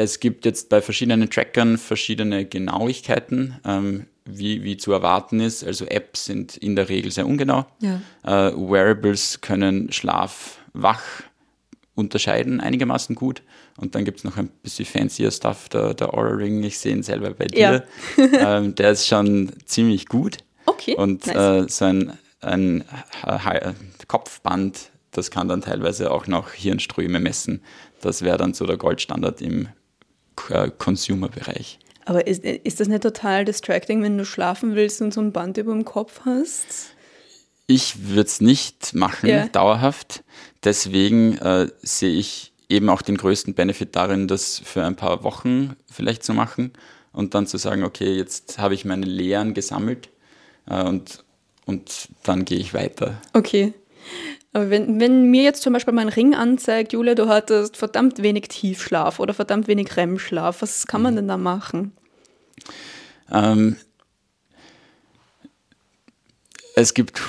Speaker 3: es gibt jetzt bei verschiedenen Trackern verschiedene Genauigkeiten, ähm, wie, wie zu erwarten ist. Also Apps sind in der Regel sehr ungenau.
Speaker 2: Ja.
Speaker 3: Äh, Wearables können Schlaf, Wach unterscheiden einigermaßen gut. Und dann gibt es noch ein bisschen fancier Stuff, der, der Aura Ring, ich sehe ihn selber bei dir. Ja. ähm, der ist schon ziemlich gut.
Speaker 2: Okay.
Speaker 3: Und nice. äh, so ein, ein Kopfband, das kann dann teilweise auch noch Hirnströme messen. Das wäre dann so der Goldstandard im äh, Consumer-Bereich.
Speaker 2: Aber ist, ist das nicht total distracting, wenn du schlafen willst und so ein Band über dem Kopf hast?
Speaker 3: Ich würde es nicht machen, yeah. dauerhaft. Deswegen äh, sehe ich eben auch den größten Benefit darin, das für ein paar Wochen vielleicht zu machen und dann zu sagen, okay, jetzt habe ich meine Lehren gesammelt äh, und, und dann gehe ich weiter.
Speaker 2: Okay. Aber wenn, wenn mir jetzt zum Beispiel mein Ring anzeigt, Julia, du hattest verdammt wenig Tiefschlaf oder verdammt wenig REM-Schlaf, was kann man mhm. denn da machen?
Speaker 3: Ähm, es gibt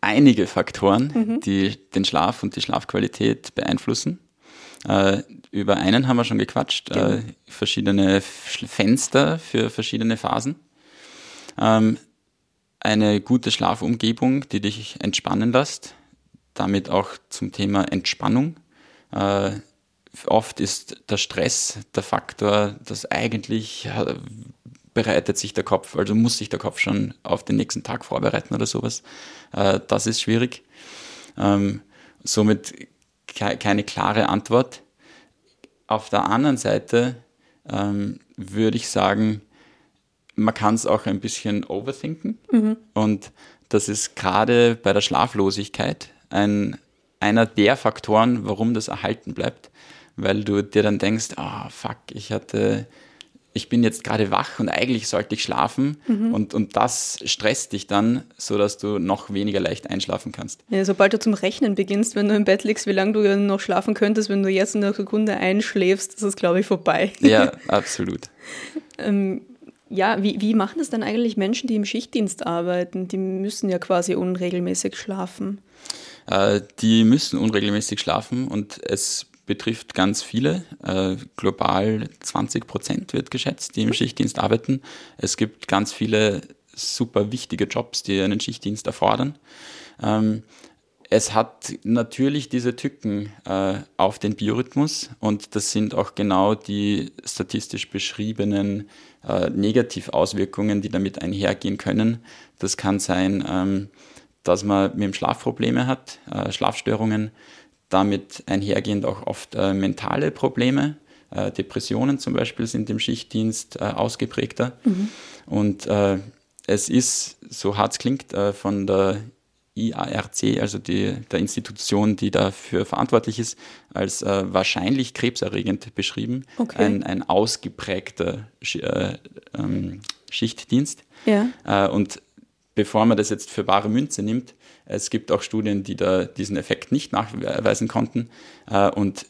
Speaker 3: einige Faktoren, mhm. die den Schlaf und die Schlafqualität beeinflussen. Äh, über einen haben wir schon gequatscht,
Speaker 2: Genau.
Speaker 3: äh, verschiedene Sch- Fenster für verschiedene Phasen. Ähm, eine gute Schlafumgebung, die dich entspannen lässt, damit auch zum Thema Entspannung. Äh, oft ist der Stress der Faktor, dass eigentlich äh, bereitet sich der Kopf, also muss sich der Kopf schon auf den nächsten Tag vorbereiten oder sowas. Äh, das ist schwierig. Ähm, somit ke keine klare Antwort. Auf der anderen Seite ähm, würde ich sagen, man kann es auch ein bisschen overthinken. Und das ist gerade bei der Schlaflosigkeit ein, einer der Faktoren, warum das erhalten bleibt. Weil du dir dann denkst, ah, fuck, ich hatte, ich bin jetzt gerade wach und eigentlich sollte ich schlafen. Und, und das stresst dich dann, sodass du noch weniger leicht einschlafen kannst.
Speaker 2: Ja, sobald du zum Rechnen beginnst, wenn du im Bett liegst, wie lange du noch schlafen könntest, wenn du jetzt in einer Sekunde einschläfst, das ist, glaube ich, vorbei.
Speaker 3: Ja, absolut.
Speaker 2: Ähm, ja, wie, wie machen das dann eigentlich Menschen, die im Schichtdienst arbeiten? Die müssen ja quasi unregelmäßig schlafen.
Speaker 3: Äh, die müssen unregelmäßig schlafen und es betrifft ganz viele. Äh, global 20 Prozent wird geschätzt, die im Schichtdienst arbeiten. Es gibt ganz viele super wichtige Jobs, die einen Schichtdienst erfordern. Ähm, es hat natürlich diese Tücken äh, auf den Biorhythmus und das sind auch genau die statistisch beschriebenen äh, Negativauswirkungen, die damit einhergehen können. Das kann sein, ähm, dass man mit dem Schlaf Probleme hat, äh, Schlafstörungen, damit einhergehend auch oft äh, mentale Probleme. Äh, Depressionen zum Beispiel sind im Schichtdienst äh, ausgeprägter. Und äh, es ist, so hart es klingt, äh, von der IARC, also die, der Institution, die dafür verantwortlich ist, als äh, wahrscheinlich krebserregend beschrieben.
Speaker 2: Okay.
Speaker 3: Ein, ein ausgeprägter Sch äh, ähm, Schichtdienst.
Speaker 2: Ja.
Speaker 3: Äh, und bevor man das jetzt für bare Münze nimmt, es gibt auch Studien, die da diesen Effekt nicht nachweisen konnten. Äh, und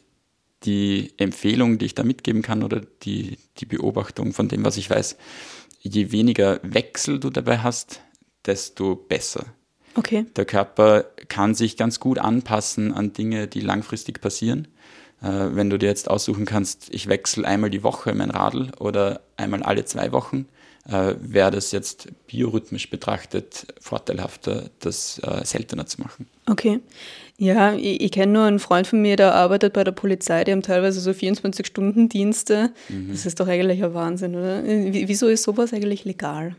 Speaker 3: die Empfehlung, die ich da mitgeben kann oder die, die Beobachtung von dem, was ich weiß, je weniger Wechsel du dabei hast, desto besser.
Speaker 2: Okay.
Speaker 3: Der Körper kann sich ganz gut anpassen an Dinge, die langfristig passieren. Äh, wenn du dir jetzt aussuchen kannst, ich wechsle einmal die Woche mein Radl oder einmal alle zwei Wochen, äh, wäre das jetzt biorhythmisch betrachtet vorteilhafter, das äh, seltener zu machen.
Speaker 2: Okay. Ja, ich, ich kenne nur einen Freund von mir, der arbeitet bei der Polizei, die haben teilweise so 24-Stunden-Dienste. Das ist doch eigentlich ein Wahnsinn, oder? Wie- Wieso ist sowas eigentlich legal?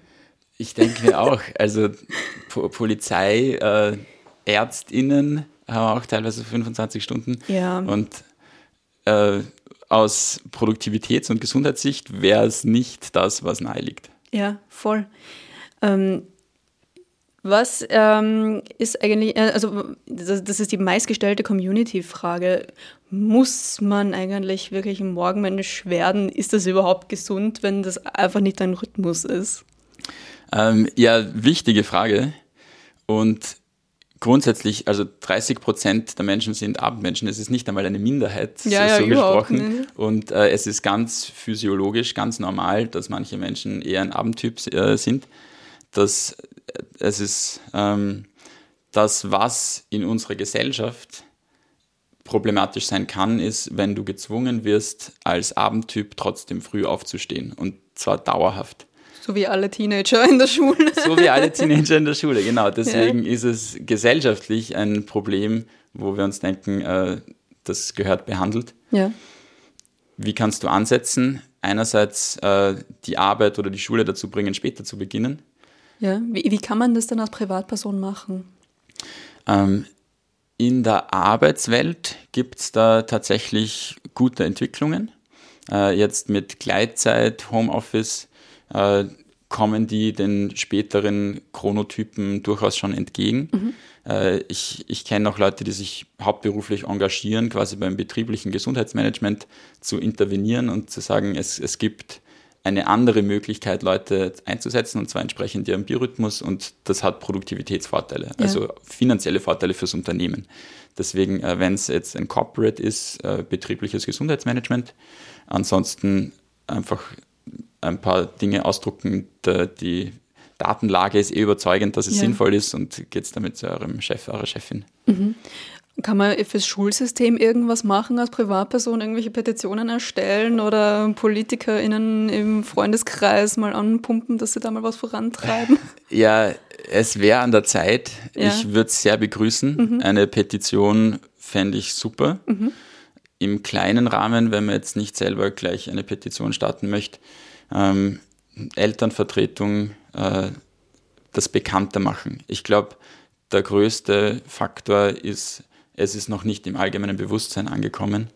Speaker 3: Ich denke mir auch, also po Polizei, äh, ÄrztInnen haben auch teilweise 25 Stunden.
Speaker 2: Ja.
Speaker 3: Und äh, aus Produktivitäts- und Gesundheitssicht wäre es nicht das, was nahe liegt.
Speaker 2: Ja, voll. Ähm, was ähm, ist eigentlich, äh, also das, das ist die meistgestellte Community-Frage. Muss man eigentlich wirklich ein Morgenmensch werden? Ist das überhaupt gesund, wenn das einfach nicht dein Rhythmus ist?
Speaker 3: Ähm, ja, wichtige Frage. Und grundsätzlich, also 30 Prozent der Menschen sind Abendmenschen. Es ist nicht einmal eine Minderheit,
Speaker 2: Ja,
Speaker 3: so,
Speaker 2: ja,
Speaker 3: gesprochen.
Speaker 2: nicht.
Speaker 3: Und äh, es ist ganz physiologisch, ganz normal, dass manche Menschen eher ein Abendtyp äh, sind. Das, äh, es ist ähm, das, was in unserer Gesellschaft problematisch sein kann, ist, wenn du gezwungen wirst, als Abendtyp trotzdem früh aufzustehen. Und zwar dauerhaft.
Speaker 2: So wie alle Teenager in der Schule.
Speaker 3: So wie alle Teenager in der Schule, genau. Deswegen ist es gesellschaftlich ein Problem, wo wir uns denken, äh, das gehört behandelt.
Speaker 2: Ja.
Speaker 3: Wie kannst du ansetzen? Einerseits äh, die Arbeit oder die Schule dazu bringen, später zu beginnen.
Speaker 2: ja. Wie, wie kann man das dann als Privatperson machen?
Speaker 3: Ähm, in der Arbeitswelt gibt es da tatsächlich gute Entwicklungen. Äh, jetzt mit Gleitzeit, Homeoffice äh, kommen die den späteren Chronotypen durchaus schon entgegen. Äh, ich ich kenne auch Leute, die sich hauptberuflich engagieren, quasi beim betrieblichen Gesundheitsmanagement zu intervenieren und zu sagen, es, es gibt eine andere Möglichkeit, Leute einzusetzen, und zwar entsprechend ihrem Biorhythmus, und das hat Produktivitätsvorteile, also finanzielle Vorteile fürs Unternehmen. Deswegen, äh, wenn es jetzt ein Corporate ist, betriebliches Gesundheitsmanagement, ansonsten einfach ein paar Dinge ausdrucken, die Datenlage ist eh überzeugend, dass es
Speaker 2: Ja.
Speaker 3: sinnvoll ist und geht's damit zu eurem Chef, eurer Chefin.
Speaker 2: Kann man fürs Schulsystem irgendwas machen als Privatperson, irgendwelche Petitionen erstellen oder PolitikerInnen im Freundeskreis mal anpumpen, dass sie da mal was vorantreiben?
Speaker 3: Ja, es wäre an der Zeit. Ja. Ich würde es sehr begrüßen. Mhm. Eine Petition fände ich super. Mhm. Im kleinen Rahmen, wenn man jetzt nicht selber gleich eine Petition starten möchte, ähm, Elternvertretung, äh, das bekannter machen. Ich glaube, der größte Faktor ist, es ist noch nicht im allgemeinen Bewusstsein angekommen.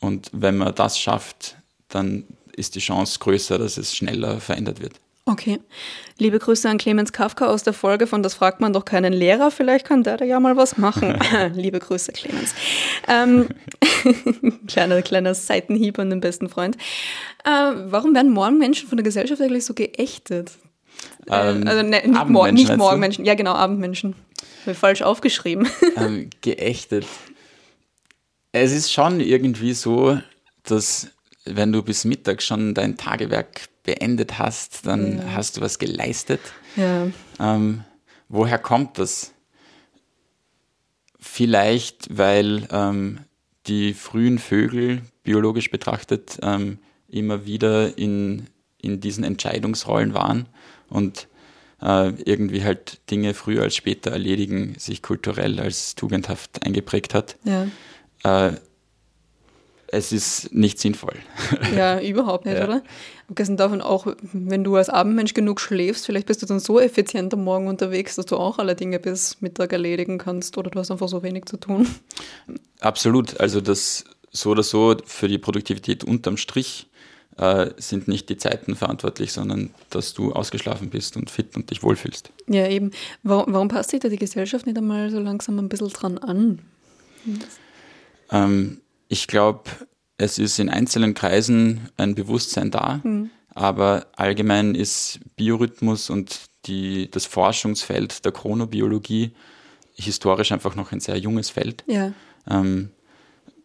Speaker 3: Und wenn man das schafft, dann ist die Chance größer, dass es schneller verändert wird.
Speaker 2: Okay. Liebe Grüße an Clemens Kafka aus der Folge von Das fragt man doch keinen Lehrer. Vielleicht kann der da ja mal was machen. Liebe Grüße, Clemens. Ähm, kleiner, kleiner Seitenhieb an den besten Freund. Äh, warum werden Morgenmenschen von der Gesellschaft eigentlich so geächtet? Äh, ähm, also ne, nicht, Mor nicht Morgenmenschen. Ja, genau, Abendmenschen. Falsch aufgeschrieben.
Speaker 3: ähm, geächtet. Es ist schon irgendwie so, dass wenn du bis Mittag schon dein Tagewerk beendet hast, dann ja. hast du was geleistet. Ja. Ähm, woher kommt das? Vielleicht, weil ähm, die frühen Vögel, biologisch betrachtet, ähm, immer wieder in, in diesen Entscheidungsrollen waren und äh, irgendwie halt Dinge früher als später erledigen, sich kulturell als tugendhaft eingeprägt hat. Ja. Äh, es ist nicht sinnvoll.
Speaker 2: Ja, überhaupt nicht, ja. oder? Abgesehen davon auch, wenn du als Abendmensch genug schläfst, vielleicht bist du dann so effizient am Morgen unterwegs, dass du auch alle Dinge bis Mittag erledigen kannst oder du hast einfach so wenig zu tun.
Speaker 3: Absolut. Also das so oder so für die Produktivität unterm Strich äh, sind nicht die Zeiten verantwortlich, sondern dass du ausgeschlafen bist und fit und dich wohlfühlst.
Speaker 2: Ja, eben. Warum, warum passt sich da die Gesellschaft nicht einmal so langsam ein bisschen dran an?
Speaker 3: Ähm, ich glaube, es ist in einzelnen Kreisen ein Bewusstsein da, mhm. aber allgemein ist Biorhythmus und die, das Forschungsfeld der Chronobiologie historisch einfach noch ein sehr junges Feld. Ja. Ähm,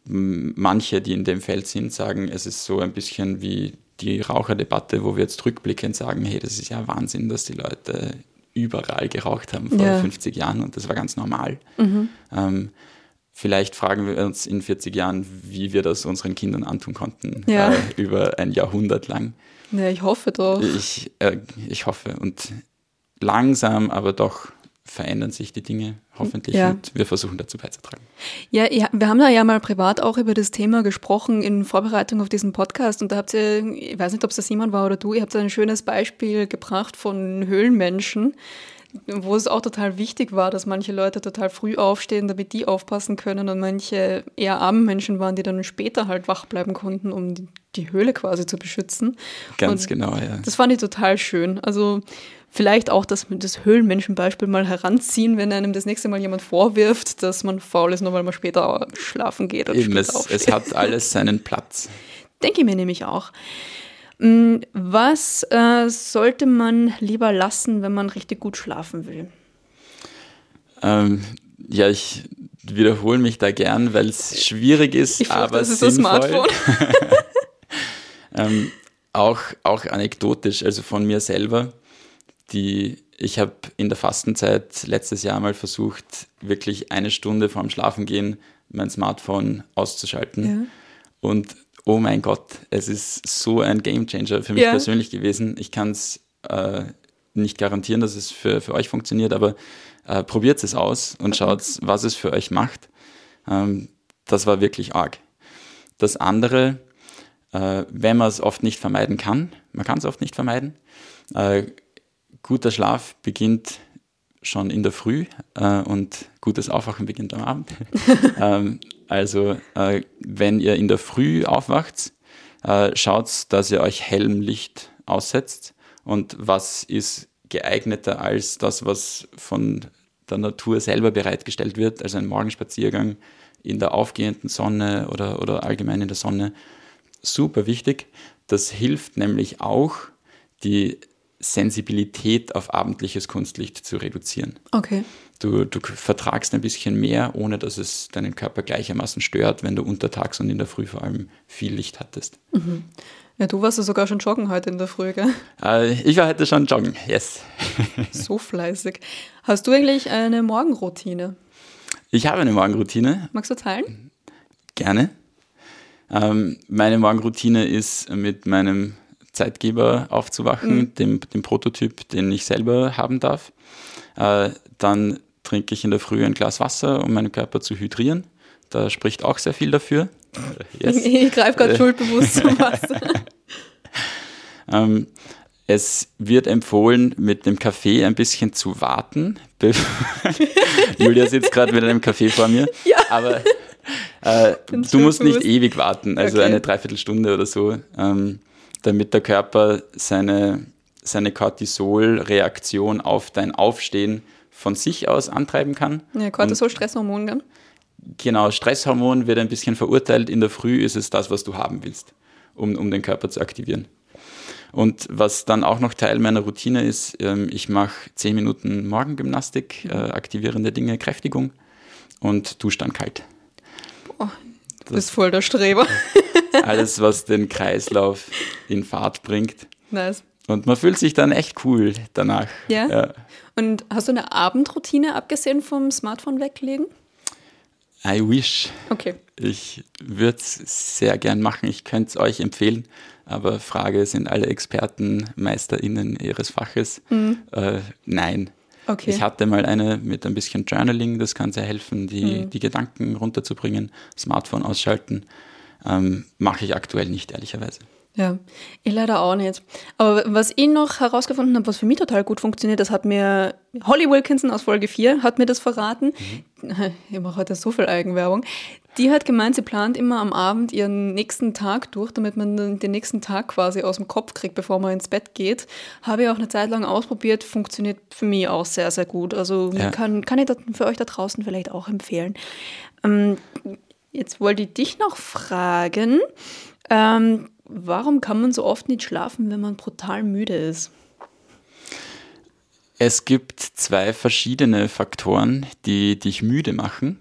Speaker 3: manche, die in dem Feld sind, sagen, es ist so ein bisschen wie die Raucherdebatte, wo wir jetzt rückblickend sagen, hey, das ist ja Wahnsinn, dass die Leute überall geraucht haben vor ja. 50 Jahren und das war ganz normal. Mhm. Ähm, vielleicht fragen wir uns in 40 Jahren, wie wir das unseren Kindern antun konnten, ja. äh, über ein Jahrhundert lang.
Speaker 2: Ja, ich hoffe doch.
Speaker 3: Ich, äh, ich hoffe. Und langsam, aber doch verändern sich die Dinge hoffentlich ja. und wir versuchen dazu beizutragen.
Speaker 2: Ja, wir haben da ja mal privat auch über das Thema gesprochen in Vorbereitung auf diesen Podcast und da habt ihr, ich weiß nicht, ob es das Simon war oder du, ihr habt ein schönes Beispiel gebracht von Höhlenmenschen, wo es auch total wichtig war, dass manche Leute total früh aufstehen, damit die aufpassen können und manche eher Abendmenschen waren, die dann später halt wach bleiben konnten, um die Höhle quasi zu beschützen.
Speaker 3: Ganz
Speaker 2: und
Speaker 3: genau, ja.
Speaker 2: Das fand ich total schön. Also vielleicht auch das, das Höhlenmenschenbeispiel mal heranziehen, wenn einem das nächste Mal jemand vorwirft, dass man faul ist, nur weil man später schlafen geht.
Speaker 3: Eben, es, es hat alles seinen Platz.
Speaker 2: Denke ich mir nämlich auch. Mm, was äh, sollte man lieber lassen, wenn man richtig gut schlafen will?
Speaker 3: Ähm, ja, ich wiederhole mich da gern, weil es schwierig ist, ich aber das ist sinnvoll. Das Smartphone. ähm, auch, auch anekdotisch, also von mir selber die ich habe in der Fastenzeit letztes Jahr mal versucht, wirklich eine Stunde vorm Schlafengehen mein Smartphone auszuschalten. Ja. Und oh mein Gott, es ist so ein Gamechanger für mich ja. persönlich gewesen. Ich kann es äh, nicht garantieren, dass es für, für euch funktioniert, aber äh, probiert es aus und schaut, was es für euch macht. Ähm, das war wirklich arg. Das andere, äh, wenn man es oft nicht vermeiden kann, man kann es oft nicht vermeiden, äh, guter Schlaf beginnt schon in der Früh äh, und gutes Aufwachen beginnt am Abend. ähm, also äh, wenn ihr in der Früh aufwacht, äh, schaut, dass ihr euch hellem Licht aussetzt. Und was ist geeigneter als das, was von der Natur selber bereitgestellt wird, also ein Morgenspaziergang in der aufgehenden Sonne oder, oder allgemein in der Sonne. Super wichtig. Das hilft nämlich auch, die Sensibilität auf abendliches Kunstlicht zu reduzieren.
Speaker 2: Okay.
Speaker 3: Du, du vertragst ein bisschen mehr, ohne dass es deinen Körper gleichermaßen stört, wenn du untertags und in der Früh vor allem viel Licht hattest.
Speaker 2: Mhm. Ja, du warst ja sogar schon joggen heute in der Früh, gell?
Speaker 3: Äh, ich war heute schon joggen, yes.
Speaker 2: so fleißig. Hast du eigentlich eine Morgenroutine?
Speaker 3: Ich habe eine Morgenroutine.
Speaker 2: Magst du teilen?
Speaker 3: Gerne. Ähm, meine Morgenroutine ist mit meinem Zeitgeber aufzuwachen, mhm. dem, dem Prototyp, den ich selber haben darf. Äh, dann trinke ich in der Früh ein Glas Wasser, um meinen Körper zu hydrieren. Da spricht auch sehr viel dafür.
Speaker 2: Yes. Ich greife gerade schuldbewusst zum Wasser.
Speaker 3: ähm, es wird empfohlen, mit dem Kaffee ein bisschen zu warten. Julia sitzt gerade mit einem Kaffee vor mir.
Speaker 2: Ja.
Speaker 3: Aber äh, du musst nicht ewig warten, also okay. eine Dreiviertelstunde oder so, ähm, damit der Körper seine, seine Cortisol-Reaktion auf dein Aufstehen von sich aus antreiben kann.
Speaker 2: Ja, Cortisol, Stresshormon, gell?
Speaker 3: Genau, Stresshormon wird ein bisschen verurteilt. In der Früh ist es das, was du haben willst, um, um den Körper zu aktivieren. Und was dann auch noch Teil meiner Routine ist, ähm, ich mache 10 Minuten Morgengymnastik, äh, aktivierende Dinge, Kräftigung und dusche dann kalt.
Speaker 2: Boah, du bist voll der Streber.
Speaker 3: alles, was den Kreislauf in Fahrt bringt.
Speaker 2: Nice.
Speaker 3: Und man fühlt sich dann echt cool danach.
Speaker 2: Ja. ja. Und hast du eine Abendroutine abgesehen vom Smartphone weglegen?
Speaker 3: I wish.
Speaker 2: Okay.
Speaker 3: Ich würde es sehr gern machen. Ich könnte es euch empfehlen. Aber Frage, sind alle Experten MeisterInnen ihres Faches? Mhm. Äh, nein.
Speaker 2: Okay.
Speaker 3: Ich hatte mal eine mit ein bisschen Journaling, das kann sehr helfen, die, mhm. die Gedanken runterzubringen, Smartphone ausschalten. Ähm, Mache ich aktuell nicht, ehrlicherweise.
Speaker 2: Ja, ich leider auch nicht. Aber was ich noch herausgefunden habe, was für mich total gut funktioniert, das hat mir Holly Wilkinson aus Folge 4 hat mir das verraten. Mhm. Ich mache heute so viel Eigenwerbung. Die hat gemeint, sie plant immer am Abend ihren nächsten Tag durch, damit man den nächsten Tag quasi aus dem Kopf kriegt, bevor man ins Bett geht. Habe ich auch eine Zeit lang ausprobiert, funktioniert für mich auch sehr, sehr gut. Also ja. kann, kann ich das für euch da draußen vielleicht auch empfehlen. Ähm, jetzt wollte ich dich noch fragen. Ähm, warum kann man so oft nicht schlafen, wenn man brutal müde ist?
Speaker 3: Es gibt zwei verschiedene Faktoren, die dich müde machen.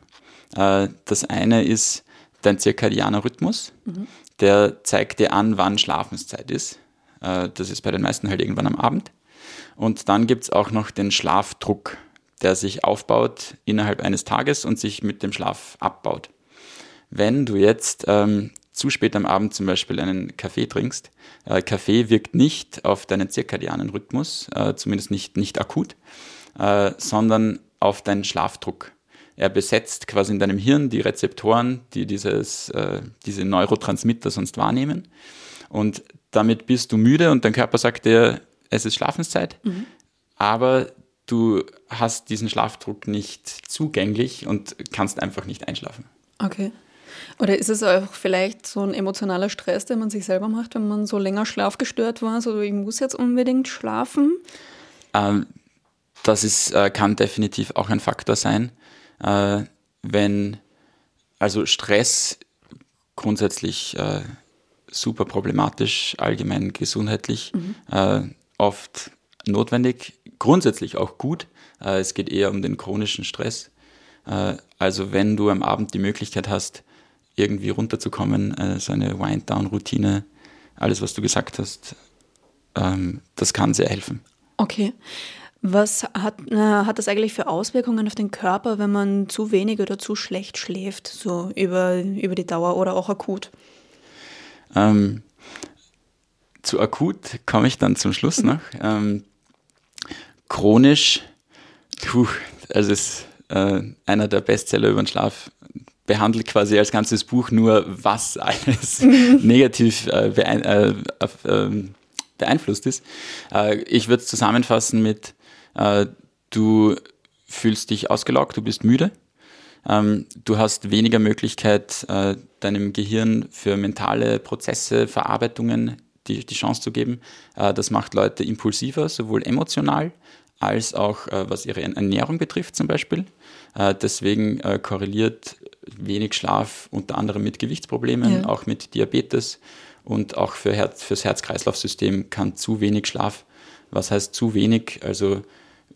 Speaker 3: Äh, das eine ist dein zirkadianer Rhythmus. Mhm. Der zeigt dir an, wann Schlafenszeit ist. Äh, das ist bei den meisten halt irgendwann am Abend. Und dann gibt es auch noch den Schlafdruck, der sich aufbaut innerhalb eines Tages und sich mit dem Schlaf abbaut. Wenn du jetzt ähm, zu spät am Abend zum Beispiel einen Kaffee trinkst, äh, Kaffee wirkt nicht auf deinen zirkadianen Rhythmus, äh, zumindest nicht, nicht akut, äh, sondern auf deinen Schlafdruck. Er besetzt quasi in deinem Hirn die Rezeptoren, die dieses, äh, diese Neurotransmitter sonst wahrnehmen. Und damit bist du müde und dein Körper sagt dir, es ist Schlafenszeit, mhm. aber du hast diesen Schlafdruck nicht zugänglich und kannst einfach nicht einschlafen.
Speaker 2: Okay. Oder ist es auch vielleicht so ein emotionaler Stress, den man sich selber macht, wenn man so länger schlafgestört war, so ich muss jetzt unbedingt schlafen?
Speaker 3: Ähm, das ist, äh, kann definitiv auch ein Faktor sein. Äh, wenn, also Stress grundsätzlich äh, super problematisch, allgemein gesundheitlich, mhm. Äh, oft notwendig, grundsätzlich auch gut. Äh, es geht eher um den chronischen Stress. Äh, also wenn du am Abend die Möglichkeit hast, irgendwie runterzukommen, äh, so eine Wind-Down-Routine, alles, was du gesagt hast, ähm, das kann sehr helfen.
Speaker 2: Okay. Was hat, äh, hat das eigentlich für Auswirkungen auf den Körper, wenn man zu wenig oder zu schlecht schläft, so über, über die Dauer oder auch akut?
Speaker 3: Ähm, zu akut komme ich dann zum Schluss noch. Ähm, chronisch, puh, also ist äh, einer der Bestseller über den Schlaf behandelt quasi als ganzes Buch nur, was alles negativ äh, beein äh, äh, beeinflusst ist. Äh, ich würde es zusammenfassen mit, äh, du fühlst dich ausgelaugt, du bist müde, ähm, du hast weniger Möglichkeit, äh, deinem Gehirn für mentale Prozesse, Verarbeitungen die, die Chance zu geben. das macht Leute impulsiver, sowohl emotional als auch was ihre Ernährung betrifft zum Beispiel. deswegen korreliert wenig Schlaf, unter anderem mit Gewichtsproblemen, ja. auch mit Diabetes und auch für Herz, fürs Herz-Kreislauf-System kann zu wenig Schlaf, was heißt zu wenig, also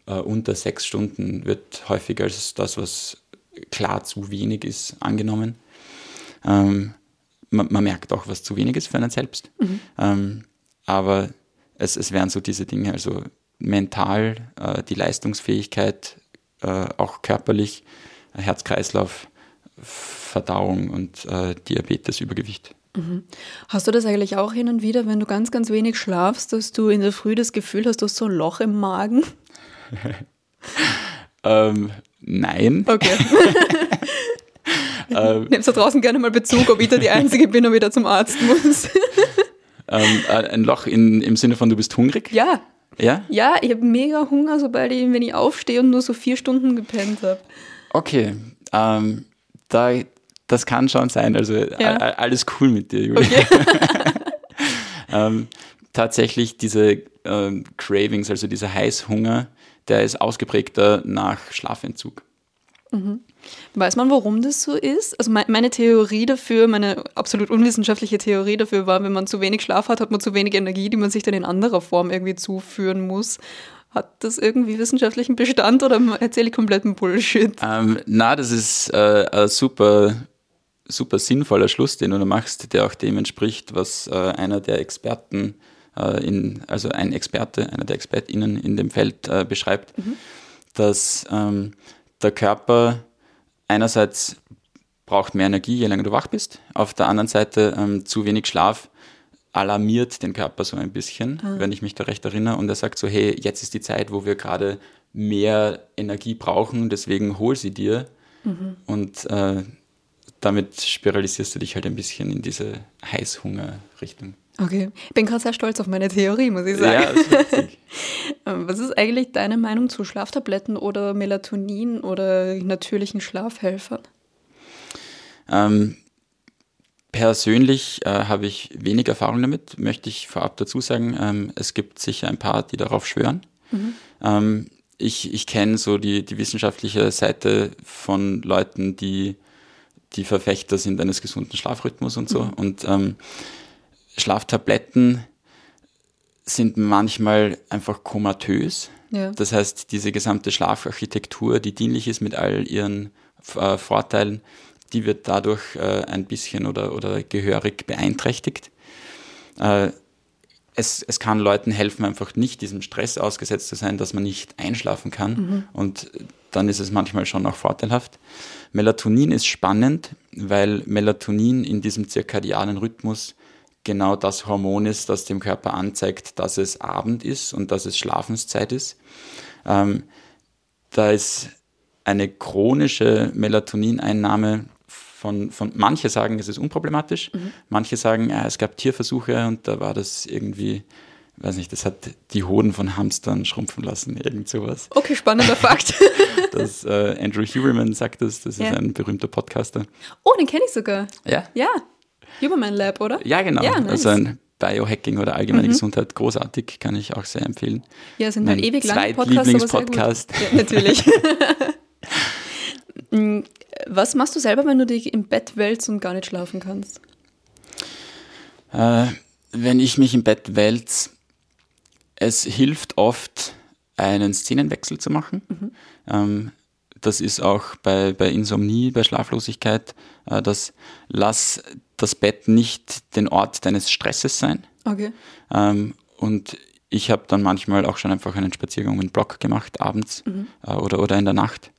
Speaker 3: äh, unter sechs Stunden wird häufig als das, was klar zu wenig ist, angenommen. Ähm, man, man, merkt auch, was zu wenig ist für einen selbst. Mhm. Ähm, aber es, es wären so diese Dinge, also mental, äh, die Leistungsfähigkeit, äh, auch körperlich, Herz-Kreislauf, Verdauung und äh, Diabetes, Übergewicht.
Speaker 2: Mhm. Hast du das eigentlich auch hin und wieder, wenn du ganz, ganz wenig schlafst, dass du in der Früh das Gefühl hast, du hast so ein Loch im Magen?
Speaker 3: ähm, nein.
Speaker 2: Okay. ähm, Nimmst da draußen gerne mal Bezug, ob ich da die Einzige bin und wieder zum Arzt muss.
Speaker 3: ähm, äh, ein Loch in, im Sinne von, du bist hungrig?
Speaker 2: Ja.
Speaker 3: Ja?
Speaker 2: Ja, ich habe mega Hunger, sobald ich, wenn ich aufstehe und nur so vier Stunden gepennt habe.
Speaker 3: Okay. Ähm, da, das kann schon sein. Also ja. alles cool mit dir, Julia. Okay. ähm, tatsächlich diese ähm, Cravings, also dieser Heißhunger, der ist ausgeprägter nach Schlafentzug.
Speaker 2: Mhm. Weiß man, warum das so ist? Also meine Theorie dafür, meine absolut unwissenschaftliche Theorie dafür war, wenn man zu wenig Schlaf hat, hat man zu wenig Energie, die man sich dann in anderer Form irgendwie zuführen muss. Hat das irgendwie wissenschaftlichen Bestand oder erzähle ich kompletten Bullshit?
Speaker 3: Ähm, na, das ist äh, ein super, super sinnvoller Schluss, den du da machst, der auch dem entspricht, was äh, einer der Experten, äh, in, also ein Experte, einer der ExpertInnen in dem Feld äh, beschreibt, mhm. dass ähm, der Körper einerseits braucht mehr Energie, je länger du wach bist, auf der anderen Seite ähm, zu wenig Schlaf alarmiert den Körper so ein bisschen, ah. wenn ich mich da recht erinnere. Und er sagt so, hey, jetzt ist die Zeit, wo wir gerade mehr Energie brauchen, deswegen hol sie dir. Mhm. Und äh, damit spiralisierst du dich halt ein bisschen in diese Heißhunger-Richtung.
Speaker 2: Okay, ich bin gerade sehr stolz auf meine Theorie, muss ich sagen. Ja, ist richtig. Ähm, was ist eigentlich deine Meinung zu Schlaftabletten oder Melatonin oder natürlichen Schlafhelfern?
Speaker 3: Ähm, persönlich äh, habe ich wenig Erfahrung damit, möchte ich vorab dazu sagen. Ähm, es gibt sicher ein paar, die darauf schwören. Mhm. Ähm, ich ich kenne so die, die wissenschaftliche Seite von Leuten, die, die Verfechter sind eines gesunden Schlafrhythmus und so. Mhm. Und ähm, Schlaftabletten sind manchmal einfach komatös. Ja. Das heißt, diese gesamte Schlafarchitektur, die dienlich ist mit all ihren äh, Vorteilen, die wird dadurch äh, ein bisschen oder, oder gehörig beeinträchtigt. Äh, es, es kann Leuten helfen, einfach nicht diesem Stress ausgesetzt zu sein, dass man nicht einschlafen kann. Mhm. Und dann ist es manchmal schon auch vorteilhaft. Melatonin ist spannend, weil Melatonin in diesem zirkadianen Rhythmus genau das Hormon ist, das dem Körper anzeigt, dass es Abend ist und dass es Schlafenszeit ist. Ähm, da ist eine chronische Melatonineinnahme von, von manche sagen, es ist unproblematisch, mhm. manche sagen, ja, es gab Tierversuche und da war das irgendwie, weiß nicht, das hat die Hoden von Hamstern schrumpfen lassen, irgend sowas.
Speaker 2: Okay, spannender Fakt.
Speaker 3: das, äh, Andrew Huberman sagt das, das ist ja. ein berühmter Podcaster.
Speaker 2: Oh, den kenne ich sogar.
Speaker 3: Ja?
Speaker 2: Ja, Huberman Lab, oder?
Speaker 3: Ja, genau. Ja, nice. Also ein Biohacking oder allgemeine mhm. Gesundheit, großartig, kann ich auch sehr empfehlen.
Speaker 2: Ja, sind halt ewig lange
Speaker 3: Podcasts, Lieblingspodcast.
Speaker 2: Ja, natürlich. Mm, was machst du selber, wenn du dich im Bett wälzt und gar nicht schlafen kannst?
Speaker 3: Äh, wenn ich mich im Bett wälze, es hilft oft, einen Szenenwechsel zu machen. Mhm. Ähm, das ist auch bei, bei Insomnie, bei Schlaflosigkeit, äh, das lass das Bett nicht den Ort deines Stresses sein.
Speaker 2: Okay.
Speaker 3: Ähm, und ich habe dann manchmal auch schon einfach einen Spaziergang mit Block gemacht, abends mhm. äh, oder, oder in der Nacht.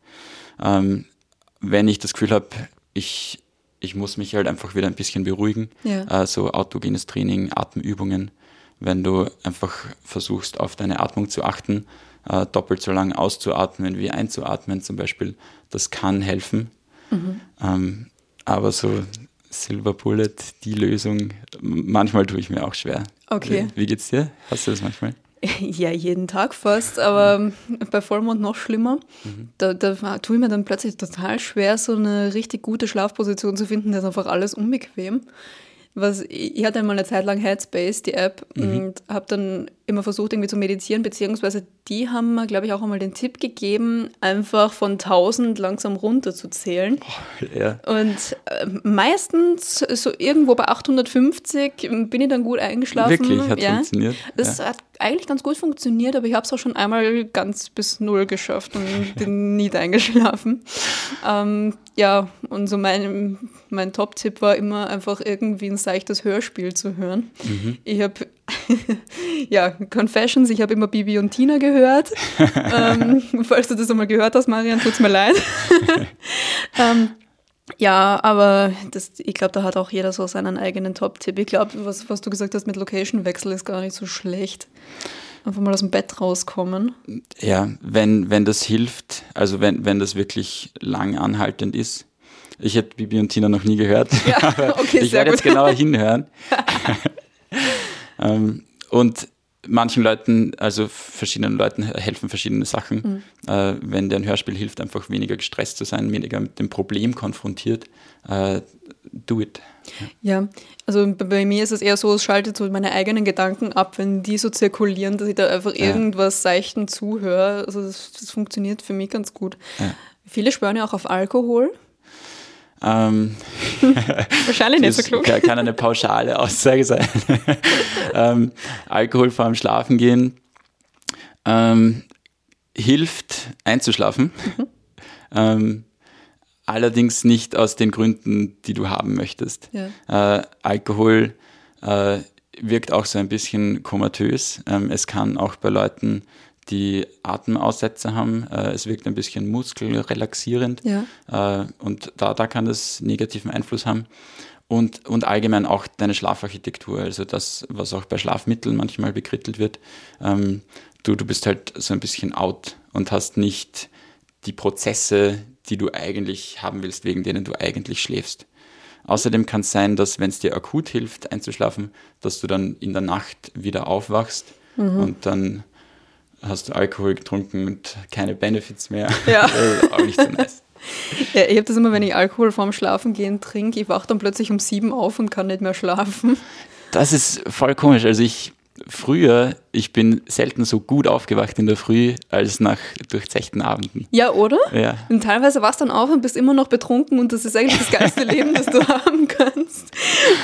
Speaker 3: Ähm, wenn ich das Gefühl habe, ich, ich muss mich halt einfach wieder ein bisschen beruhigen, ja. äh, so autogenes Training, Atemübungen, wenn du einfach versuchst, auf deine Atmung zu achten, äh, doppelt so lang auszuatmen wie einzuatmen zum Beispiel, das kann helfen. Mhm. Ähm, aber so Silver Bullet, die Lösung, manchmal tue ich mir auch schwer.
Speaker 2: Okay.
Speaker 3: Wie, wie geht's dir? Hast du das manchmal?
Speaker 2: Ja, jeden Tag fast, aber mhm. bei Vollmond noch schlimmer. Mhm. Da, da tue ich mir dann plötzlich total schwer, so eine richtig gute Schlafposition zu finden. Da ist einfach alles unbequem was ich hatte einmal eine Zeit lang Headspace, die App, mhm. und habe dann immer versucht, irgendwie zu meditieren, beziehungsweise die haben mir, glaube ich, auch einmal den Tipp gegeben, einfach von 1000 langsam runter zu zählen.
Speaker 3: Oh, ja.
Speaker 2: Und äh, meistens so irgendwo bei 850 bin ich dann gut eingeschlafen.
Speaker 3: Wirklich, hat ja. funktioniert.
Speaker 2: Das ja. hat eigentlich ganz gut funktioniert, aber ich habe es auch schon einmal ganz bis null geschafft und bin nie eingeschlafen. Ähm, ja, und so mein, mein Top-Tipp war immer einfach irgendwie ein seichtes Hörspiel zu hören. Mhm. Ich habe ja, Confessions, ich habe immer Bibi und Tina gehört. ähm, falls du das einmal gehört hast, Marian, tut's mir leid. ähm, ja, aber das, ich glaube, da hat auch jeder so seinen eigenen Top-Tipp. Ich glaube, was, was du gesagt hast mit Location-Wechsel ist gar nicht so schlecht. Einfach mal aus dem Bett rauskommen.
Speaker 3: Ja, wenn, wenn das hilft, also wenn, wenn das wirklich lang anhaltend ist. Ich hätte Bibi und Tina noch nie gehört,
Speaker 2: Ja, okay,
Speaker 3: ich werde jetzt genauer hinhören. Ähm, und manchen Leuten, also verschiedenen Leuten helfen verschiedene Sachen.
Speaker 2: Mhm.
Speaker 3: Äh, wenn dir ein Hörspiel hilft, einfach weniger gestresst zu sein, weniger mit dem Problem konfrontiert, äh, do it.
Speaker 2: Ja, also bei- mir ist es eher so, es schaltet so meine eigenen Gedanken ab, wenn die so zirkulieren, dass ich da einfach
Speaker 3: Ja.
Speaker 2: irgendwas seichten zuhöre. Also das, das funktioniert für mich ganz gut.
Speaker 3: Ja.
Speaker 2: Viele schwören ja auch auf Alkohol.
Speaker 3: Ähm,
Speaker 2: Wahrscheinlich nicht so klug.
Speaker 3: kann kann eine pauschale Aussage sein. ähm, Alkohol vor dem Schlafengehen ähm, hilft einzuschlafen.
Speaker 2: Mhm.
Speaker 3: Ähm, allerdings nicht aus den Gründen, die du haben möchtest.
Speaker 2: Ja.
Speaker 3: Äh, Alkohol äh, wirkt auch so ein bisschen komatös. Ähm, es kann auch bei Leuten, die Atemaussätze haben, äh, es wirkt ein bisschen muskelrelaxierend.
Speaker 2: Ja.
Speaker 3: Äh, und da, da kann das negativen Einfluss haben. Und, und allgemein auch deine Schlafarchitektur, also das, was auch bei Schlafmitteln manchmal bekrittelt wird. Ähm, du, du bist halt so ein bisschen out und hast nicht die Prozesse, die du eigentlich haben willst, wegen denen du eigentlich schläfst. Außerdem kann es sein, dass wenn es dir akut hilft, einzuschlafen, dass du dann in der Nacht wieder aufwachst und dann hast du Alkohol getrunken und keine Benefits mehr.
Speaker 2: Ja.
Speaker 3: Auch nicht so nice.
Speaker 2: Ja, ich habe das immer, wenn ich Alkohol vorm Schlafengehen trinke, ich wache dann plötzlich um sieben auf und kann nicht mehr schlafen.
Speaker 3: Das ist voll komisch. Also ich früher, ich bin selten so gut aufgewacht in der Früh als nach durchzechten Abenden.
Speaker 2: Ja, oder?
Speaker 3: Ja.
Speaker 2: Und teilweise wachst dann auf und bist immer noch betrunken und das ist eigentlich das geilste Leben, das du haben kannst.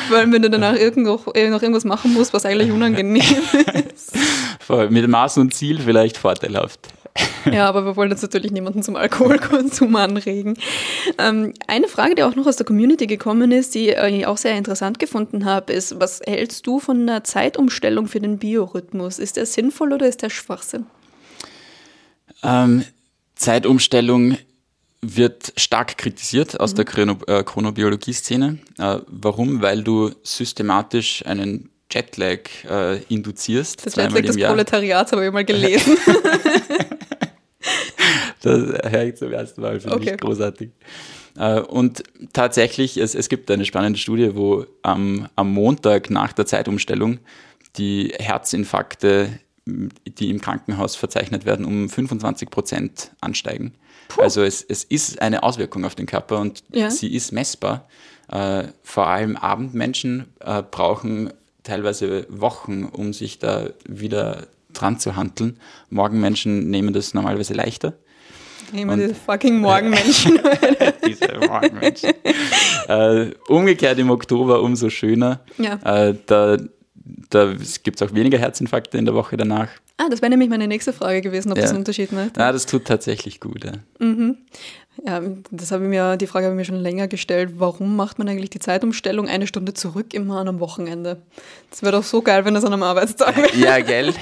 Speaker 2: Weil wenn du danach irgendwo, äh, noch irgendwas machen musst, was eigentlich unangenehm ist.
Speaker 3: Voll. Mit Maß und Ziel vielleicht vorteilhaft.
Speaker 2: Ja, aber wir wollen jetzt natürlich niemanden zum Alkoholkonsum anregen. Ähm, eine Frage, die auch noch aus der Community gekommen ist, die äh, ich auch sehr interessant gefunden habe, ist, was hältst du von einer Zeitumstellung für den Biorhythmus? Ist der sinnvoll oder ist der Schwachsinn?
Speaker 3: Ähm, Zeitumstellung wird stark kritisiert aus der Chrono äh, Chronobiologie-Szene. Äh, warum? Weil du systematisch einen Jetlag äh, induzierst.
Speaker 2: Das Jetlag des
Speaker 3: Jahr.
Speaker 2: Proletariats habe ich mal gelesen.
Speaker 3: Das höre ich zum ersten Mal, finde
Speaker 2: Okay.
Speaker 3: ich großartig. Äh, Und tatsächlich, es, es gibt eine spannende Studie, wo am, am Montag nach der Zeitumstellung die Herzinfarkte, die im Krankenhaus verzeichnet werden, um 25 Prozent ansteigen. Also es, es ist eine Auswirkung auf den Körper und
Speaker 2: Ja.
Speaker 3: sie ist messbar. Äh, vor allem Abendmenschen äh, brauchen teilweise Wochen, um sich da wieder dran zu handeln. Morgenmenschen nehmen das normalerweise leichter. Und-
Speaker 2: diese fucking Morgenmenschen.
Speaker 3: Diese Morgenmenschen. äh, umgekehrt im Oktober umso schöner.
Speaker 2: Ja.
Speaker 3: Äh, da da gibt es auch weniger Herzinfarkte in der Woche danach.
Speaker 2: ah, das wäre nämlich meine nächste Frage gewesen, ob
Speaker 3: Ja.
Speaker 2: das einen Unterschied macht.
Speaker 3: Na, das tut tatsächlich gut. Ja.
Speaker 2: Ja, das habe ich mir, die Frage habe ich mir schon länger gestellt. Warum macht man eigentlich die Zeitumstellung eine Stunde zurück immer an einem Wochenende? Das wäre doch so geil, wenn das an einem Arbeitstag wäre.
Speaker 3: ja, gell?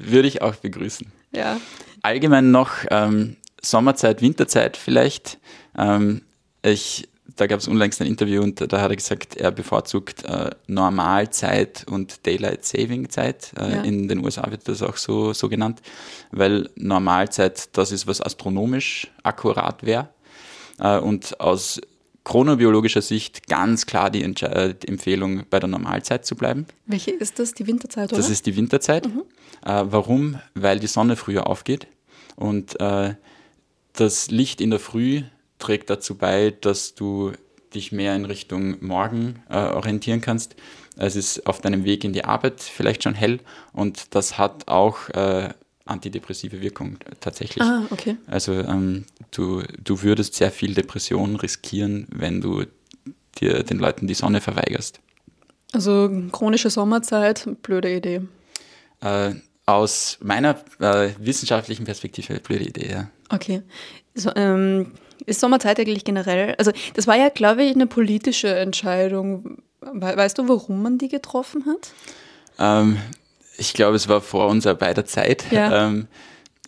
Speaker 3: Würde ich auch begrüßen.
Speaker 2: Ja.
Speaker 3: Allgemein noch ähm, Sommerzeit, Winterzeit vielleicht. Ähm, ich, da gab es unlängst ein Interview und da hat er gesagt, er bevorzugt äh, Normalzeit und Daylight Saving Zeit. Äh,
Speaker 2: Ja.
Speaker 3: In den USA wird das auch so, so genannt, weil Normalzeit, das ist, was astronomisch akkurat wäre. Äh, und aus chronobiologischer Sicht ganz klar die, Entsche äh, die Empfehlung, bei der Normalzeit zu bleiben.
Speaker 2: Welche ist das? Die Winterzeit, oder?
Speaker 3: Das ist die Winterzeit. Äh, warum? Weil die Sonne früher aufgeht und äh, das Licht in der Früh trägt dazu bei, dass du dich mehr in Richtung Morgen äh, orientieren kannst. Es ist auf deinem Weg in die Arbeit vielleicht schon hell und das hat auch äh, antidepressive Wirkung tatsächlich.
Speaker 2: ah, okay.
Speaker 3: Also ähm, du, du würdest sehr viel Depression riskieren, wenn du dir den Leuten die Sonne verweigerst.
Speaker 2: Also chronische Sommerzeit, blöde Idee.
Speaker 3: Äh, aus meiner äh, wissenschaftlichen Perspektive, blöde Idee, ja.
Speaker 2: Okay. So, ähm, ist Sommerzeit eigentlich generell, also das war ja, glaube ich, eine politische Entscheidung. We weißt du, warum man die getroffen hat?
Speaker 3: Ähm, Ich glaube, es war vor unserer beider Zeit.
Speaker 2: Ja.
Speaker 3: Ähm,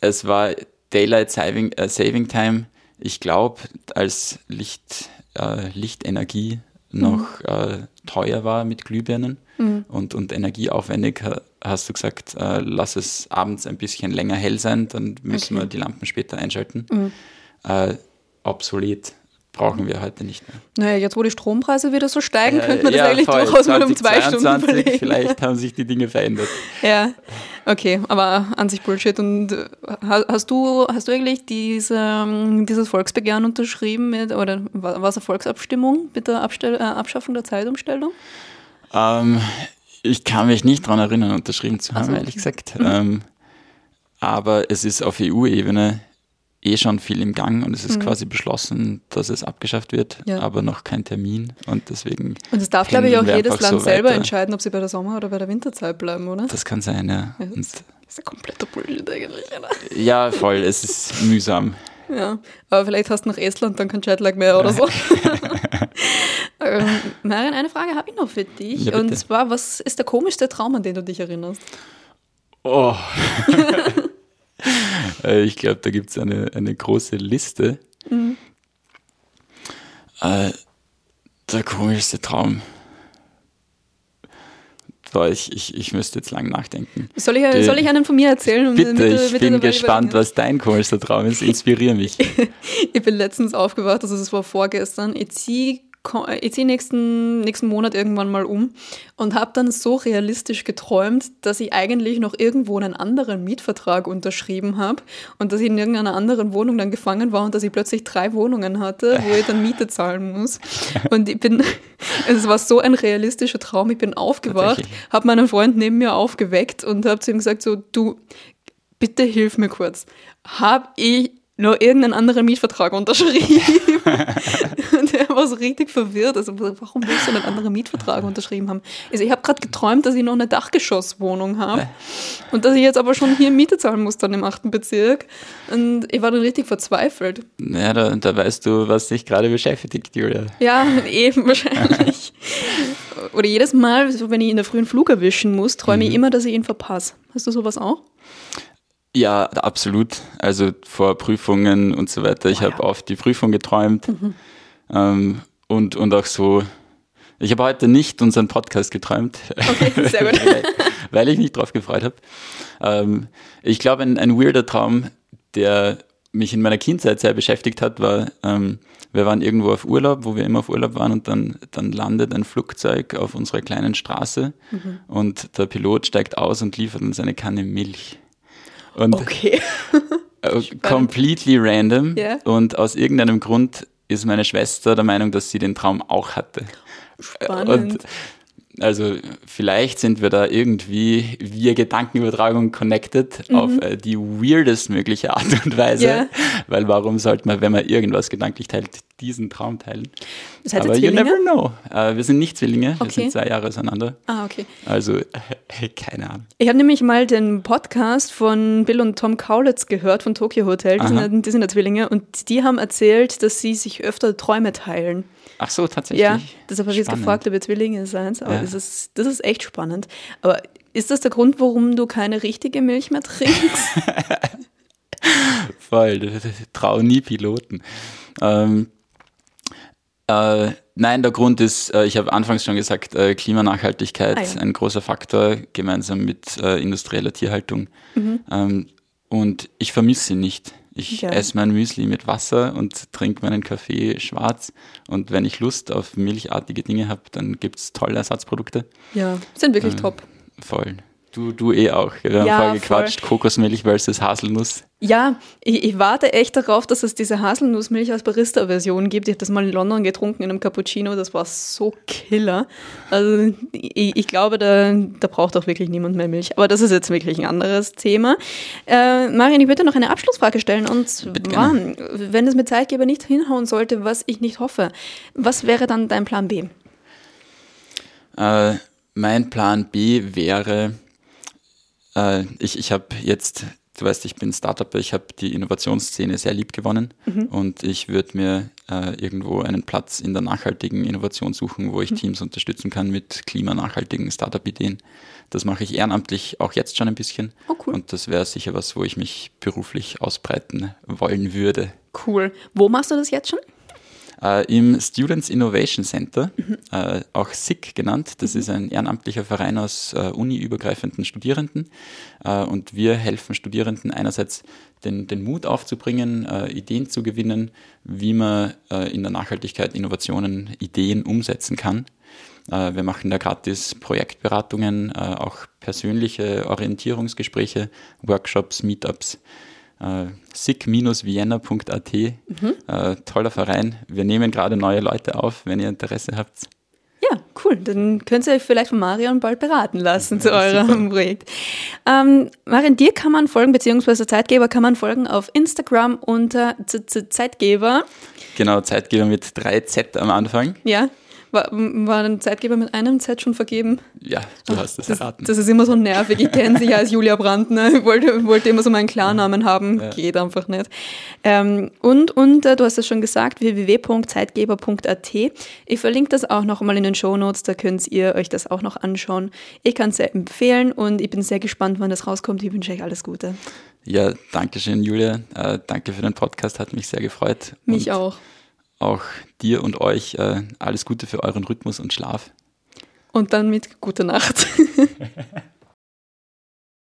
Speaker 3: es war Daylight Saving, äh, Saving Time. Ich glaube, als Licht, äh, Lichtenergie noch äh, teuer war mit Glühbirnen und, und energieaufwendig, ha- hast du gesagt, äh, lass es abends ein bisschen länger hell sein, dann müssen
Speaker 2: Okay.
Speaker 3: wir die Lampen später einschalten. Äh, obsolet brauchen wir heute nicht mehr.
Speaker 2: Naja, jetzt wo die Strompreise wieder so steigen,
Speaker 3: Äh,
Speaker 2: könnte man das
Speaker 3: ja,
Speaker 2: eigentlich
Speaker 3: voll.
Speaker 2: durchaus mal um zwei Stunden
Speaker 3: 2022,
Speaker 2: verlegen.
Speaker 3: Vielleicht haben sich die Dinge verändert.
Speaker 2: Ja, okay, aber an sich Bullshit. Und äh, ha- hast du, hast du eigentlich diese, ähm, dieses Volksbegehren unterschrieben mit, oder war es eine Volksabstimmung mit der Abstell, äh, Abschaffung der Zeitumstellung?
Speaker 3: Ähm, ich kann mich nicht daran erinnern, unterschrieben zu haben,
Speaker 2: so,
Speaker 3: ehrlich gesagt. Ähm, aber es ist auf EU-Ebene eh schon viel im Gang und es ist quasi beschlossen, dass es abgeschafft wird,
Speaker 2: Ja.
Speaker 3: aber noch kein Termin und deswegen.
Speaker 2: Und es darf, glaube ich, auch jedes Land
Speaker 3: so
Speaker 2: selber entscheiden, ob sie bei der Sommer- oder bei der Winterzeit bleiben, oder?
Speaker 3: Das kann sein, ja.
Speaker 2: Ja, das ist ja kompletter Bullshit eigentlich, oder?
Speaker 3: ja, voll, es ist mühsam.
Speaker 2: Ja, aber vielleicht hast du nach Estland dann kein Jetlag mehr oder so. ähm, Marian, eine Frage habe ich noch für dich.
Speaker 3: Ja,
Speaker 2: und zwar, was ist der komischste Traum, an den du dich erinnerst?
Speaker 3: Oh. Äh, ich glaube, da gibt es eine, eine große Liste.
Speaker 2: Mhm.
Speaker 3: Äh, der komischste Traum. Boah, ich, ich, ich müsste jetzt lang nachdenken.
Speaker 2: Soll ich,
Speaker 3: Die-
Speaker 2: soll ich einen von mir erzählen?
Speaker 3: Bitte,
Speaker 2: mit-
Speaker 3: ich
Speaker 2: mit
Speaker 3: bin gespannt,
Speaker 2: überlegen?
Speaker 3: was dein komischster Traum ist. Inspiriere mich.
Speaker 2: Ich bin letztens aufgewacht, also es war vorgestern. Ich ziehe ich zieh nächsten, nächsten Monat irgendwann mal um und habe dann so realistisch geträumt, dass ich eigentlich noch irgendwo einen anderen Mietvertrag unterschrieben habe und dass ich in irgendeiner anderen Wohnung dann gefangen war und dass ich plötzlich drei Wohnungen hatte, wo ich dann Miete zahlen muss. Und ich bin, es war so ein realistischer Traum. Ich bin aufgewacht, habe meinen Freund neben mir aufgeweckt und habe zu ihm gesagt, so, du, bitte hilf mir kurz. Habe ich noch irgendeinen anderen Mietvertrag unterschrieben? und er war so richtig verwirrt. Also, warum willst du einen anderen Mietvertrag unterschrieben haben? Also, ich habe gerade geträumt, dass ich noch eine Dachgeschosswohnung habe und dass ich jetzt aber schon hier Miete zahlen muss, dann im achten Bezirk. Und ich war dann richtig verzweifelt.
Speaker 3: Ja, da, da weißt du, was dich gerade beschäftigt, Julia.
Speaker 2: Ja, eben wahrscheinlich. Oder jedes Mal, wenn ich in der frühen Flug erwischen muss, träume ich immer, dass ich ihn verpasse. Hast du sowas auch?
Speaker 3: Ja, absolut. Also vor Prüfungen und so weiter. Ich
Speaker 2: Oh ja.
Speaker 3: habe oft die Prüfung geträumt. Ähm, und, und auch so. Ich habe heute nicht unseren Podcast geträumt,
Speaker 2: Okay, sehr gut.
Speaker 3: weil, weil ich mich drauf gefreut habe. Ähm, ich glaube, ein, ein weirder Traum, der mich in meiner Kindheit sehr beschäftigt hat, war, ähm, wir waren irgendwo auf Urlaub, wo wir immer auf Urlaub waren und dann, dann landet ein Flugzeug auf unserer kleinen Straße
Speaker 2: Mhm.
Speaker 3: und der Pilot steigt aus und liefert uns eine Kanne Milch. Und
Speaker 2: Okay.
Speaker 3: äh, completely random.
Speaker 2: Ja.
Speaker 3: Und aus irgendeinem Grund ist meine Schwester der Meinung, dass sie den Traum auch hatte.
Speaker 2: Spannend.
Speaker 3: Und also vielleicht sind wir da irgendwie via Gedankenübertragung connected auf äh, die weirdest mögliche Art und Weise.
Speaker 2: Mhm. Ja.
Speaker 3: Weil warum sollte man, wenn man irgendwas gedanklich teilt, diesen Traum teilen?
Speaker 2: Seid
Speaker 3: Aber you
Speaker 2: Zwillinge?
Speaker 3: never know. Äh, wir sind nicht Zwillinge, wir
Speaker 2: Okay.
Speaker 3: sind zwei Jahre auseinander.
Speaker 2: Ah, okay.
Speaker 3: Also keine Ahnung.
Speaker 2: Ich habe nämlich mal den Podcast von Bill und Tom Kaulitz gehört von Tokyo Hotel. Die sind, die sind ja Zwillinge und die haben erzählt, dass sie sich öfter Träume teilen.
Speaker 3: Ach so, tatsächlich.
Speaker 2: Ja, deshalb habe ich jetzt gefragt, ob ihr Zwillinge seid. Aber
Speaker 3: Ja.
Speaker 2: das, ist, das ist echt spannend. Aber ist das der Grund, warum du keine richtige Milch mehr trinkst?
Speaker 3: Voll, trau nie Piloten. Ähm, äh, nein, der Grund ist, äh, ich habe anfangs schon gesagt, äh, Klimanachhaltigkeit
Speaker 2: Ah, ja.
Speaker 3: ein großer Faktor, gemeinsam mit äh, industrieller Tierhaltung. Ähm, und ich vermisse sie nicht. Ich
Speaker 2: Ja.
Speaker 3: esse mein Müsli mit Wasser und trinke meinen Kaffee schwarz. Und wenn ich Lust auf milchartige Dinge habe, dann gibt es tolle Ersatzprodukte.
Speaker 2: ja, sind wirklich top.
Speaker 3: Voll. Du, du eh auch. Wir haben
Speaker 2: Ja,
Speaker 3: vorher gequatscht, Kokosmilch versus Haselnuss.
Speaker 2: Ja, ich, ich warte echt darauf, dass es diese Haselnussmilch als Barista-Version gibt. Ich habe das mal in London getrunken in einem Cappuccino, das war so killer. Also ich, ich glaube, da, da braucht auch wirklich niemand mehr Milch. Aber das ist jetzt wirklich ein anderes Thema. Äh, Marian, ich würde noch eine Abschlussfrage stellen. Und zwar, wenn es mit Zeitgeber nicht hinhauen sollte, was ich nicht hoffe, was wäre dann dein Plan B?
Speaker 3: Äh, mein Plan B wäre, äh, ich, ich habe jetzt du weißt, ich bin Startup, ich habe die Innovationsszene sehr lieb gewonnen mhm. und ich würde mir äh, irgendwo einen Platz in der nachhaltigen Innovation suchen, wo ich mhm. Teams unterstützen kann mit klimanachhaltigen Startup-Ideen. Das mache ich ehrenamtlich auch jetzt schon ein bisschen. Oh, cool. Und das wäre sicher was, wo ich mich beruflich ausbreiten wollen würde.
Speaker 2: Cool. Wo machst du das jetzt schon?
Speaker 3: Äh, Im Students Innovation Center, mhm. äh, auch SICK genannt. Das mhm. ist ein ehrenamtlicher Verein aus äh, uniübergreifenden Studierenden. Äh, und wir helfen Studierenden einerseits den, den Mut aufzubringen, äh, Ideen zu gewinnen, wie man äh, in der Nachhaltigkeit Innovationen, Ideen umsetzen kann. Wir machen da gratis Projektberatungen, auch persönliche Orientierungsgespräche, Workshops, Meetups äh, sick-vienna.at. Mhm. Äh, toller Verein. Wir nehmen gerade neue Leute auf, wenn ihr Interesse habt.
Speaker 2: Ja, cool. Dann könnt ihr euch vielleicht von Marion bald beraten lassen ja, zu eurem super. Projekt. Ähm, Marion, dir kann man folgen, beziehungsweise Zeitgeber kann man folgen auf Instagram unter Zeitgeber.
Speaker 3: Genau, Zeitgeber mit 3Z am Anfang.
Speaker 2: Ja. War, war ein Zeitgeber mit einem Z schon vergeben?
Speaker 3: Ja, du hast es erraten.
Speaker 2: Das ist immer so nervig. Ich kenne sie ja als Julia Brandner. Ich wollte, wollte immer so meinen Klarnamen haben. Ja. Geht einfach nicht. Ähm, und und äh, du hast es schon gesagt, www.zeitgeber.at. Ich verlinke das auch noch mal in den Show Notes. Da könnt ihr euch das auch noch anschauen. Ich kann es sehr empfehlen und ich bin sehr gespannt, wann das rauskommt. Ich wünsche euch alles Gute.
Speaker 3: Ja, danke schön, Julia. Äh, danke für den Podcast. Hat mich sehr gefreut.
Speaker 2: Mich und auch
Speaker 3: auch dir und euch äh, alles Gute für euren Rhythmus und Schlaf.
Speaker 2: Und dann mit gute Nacht.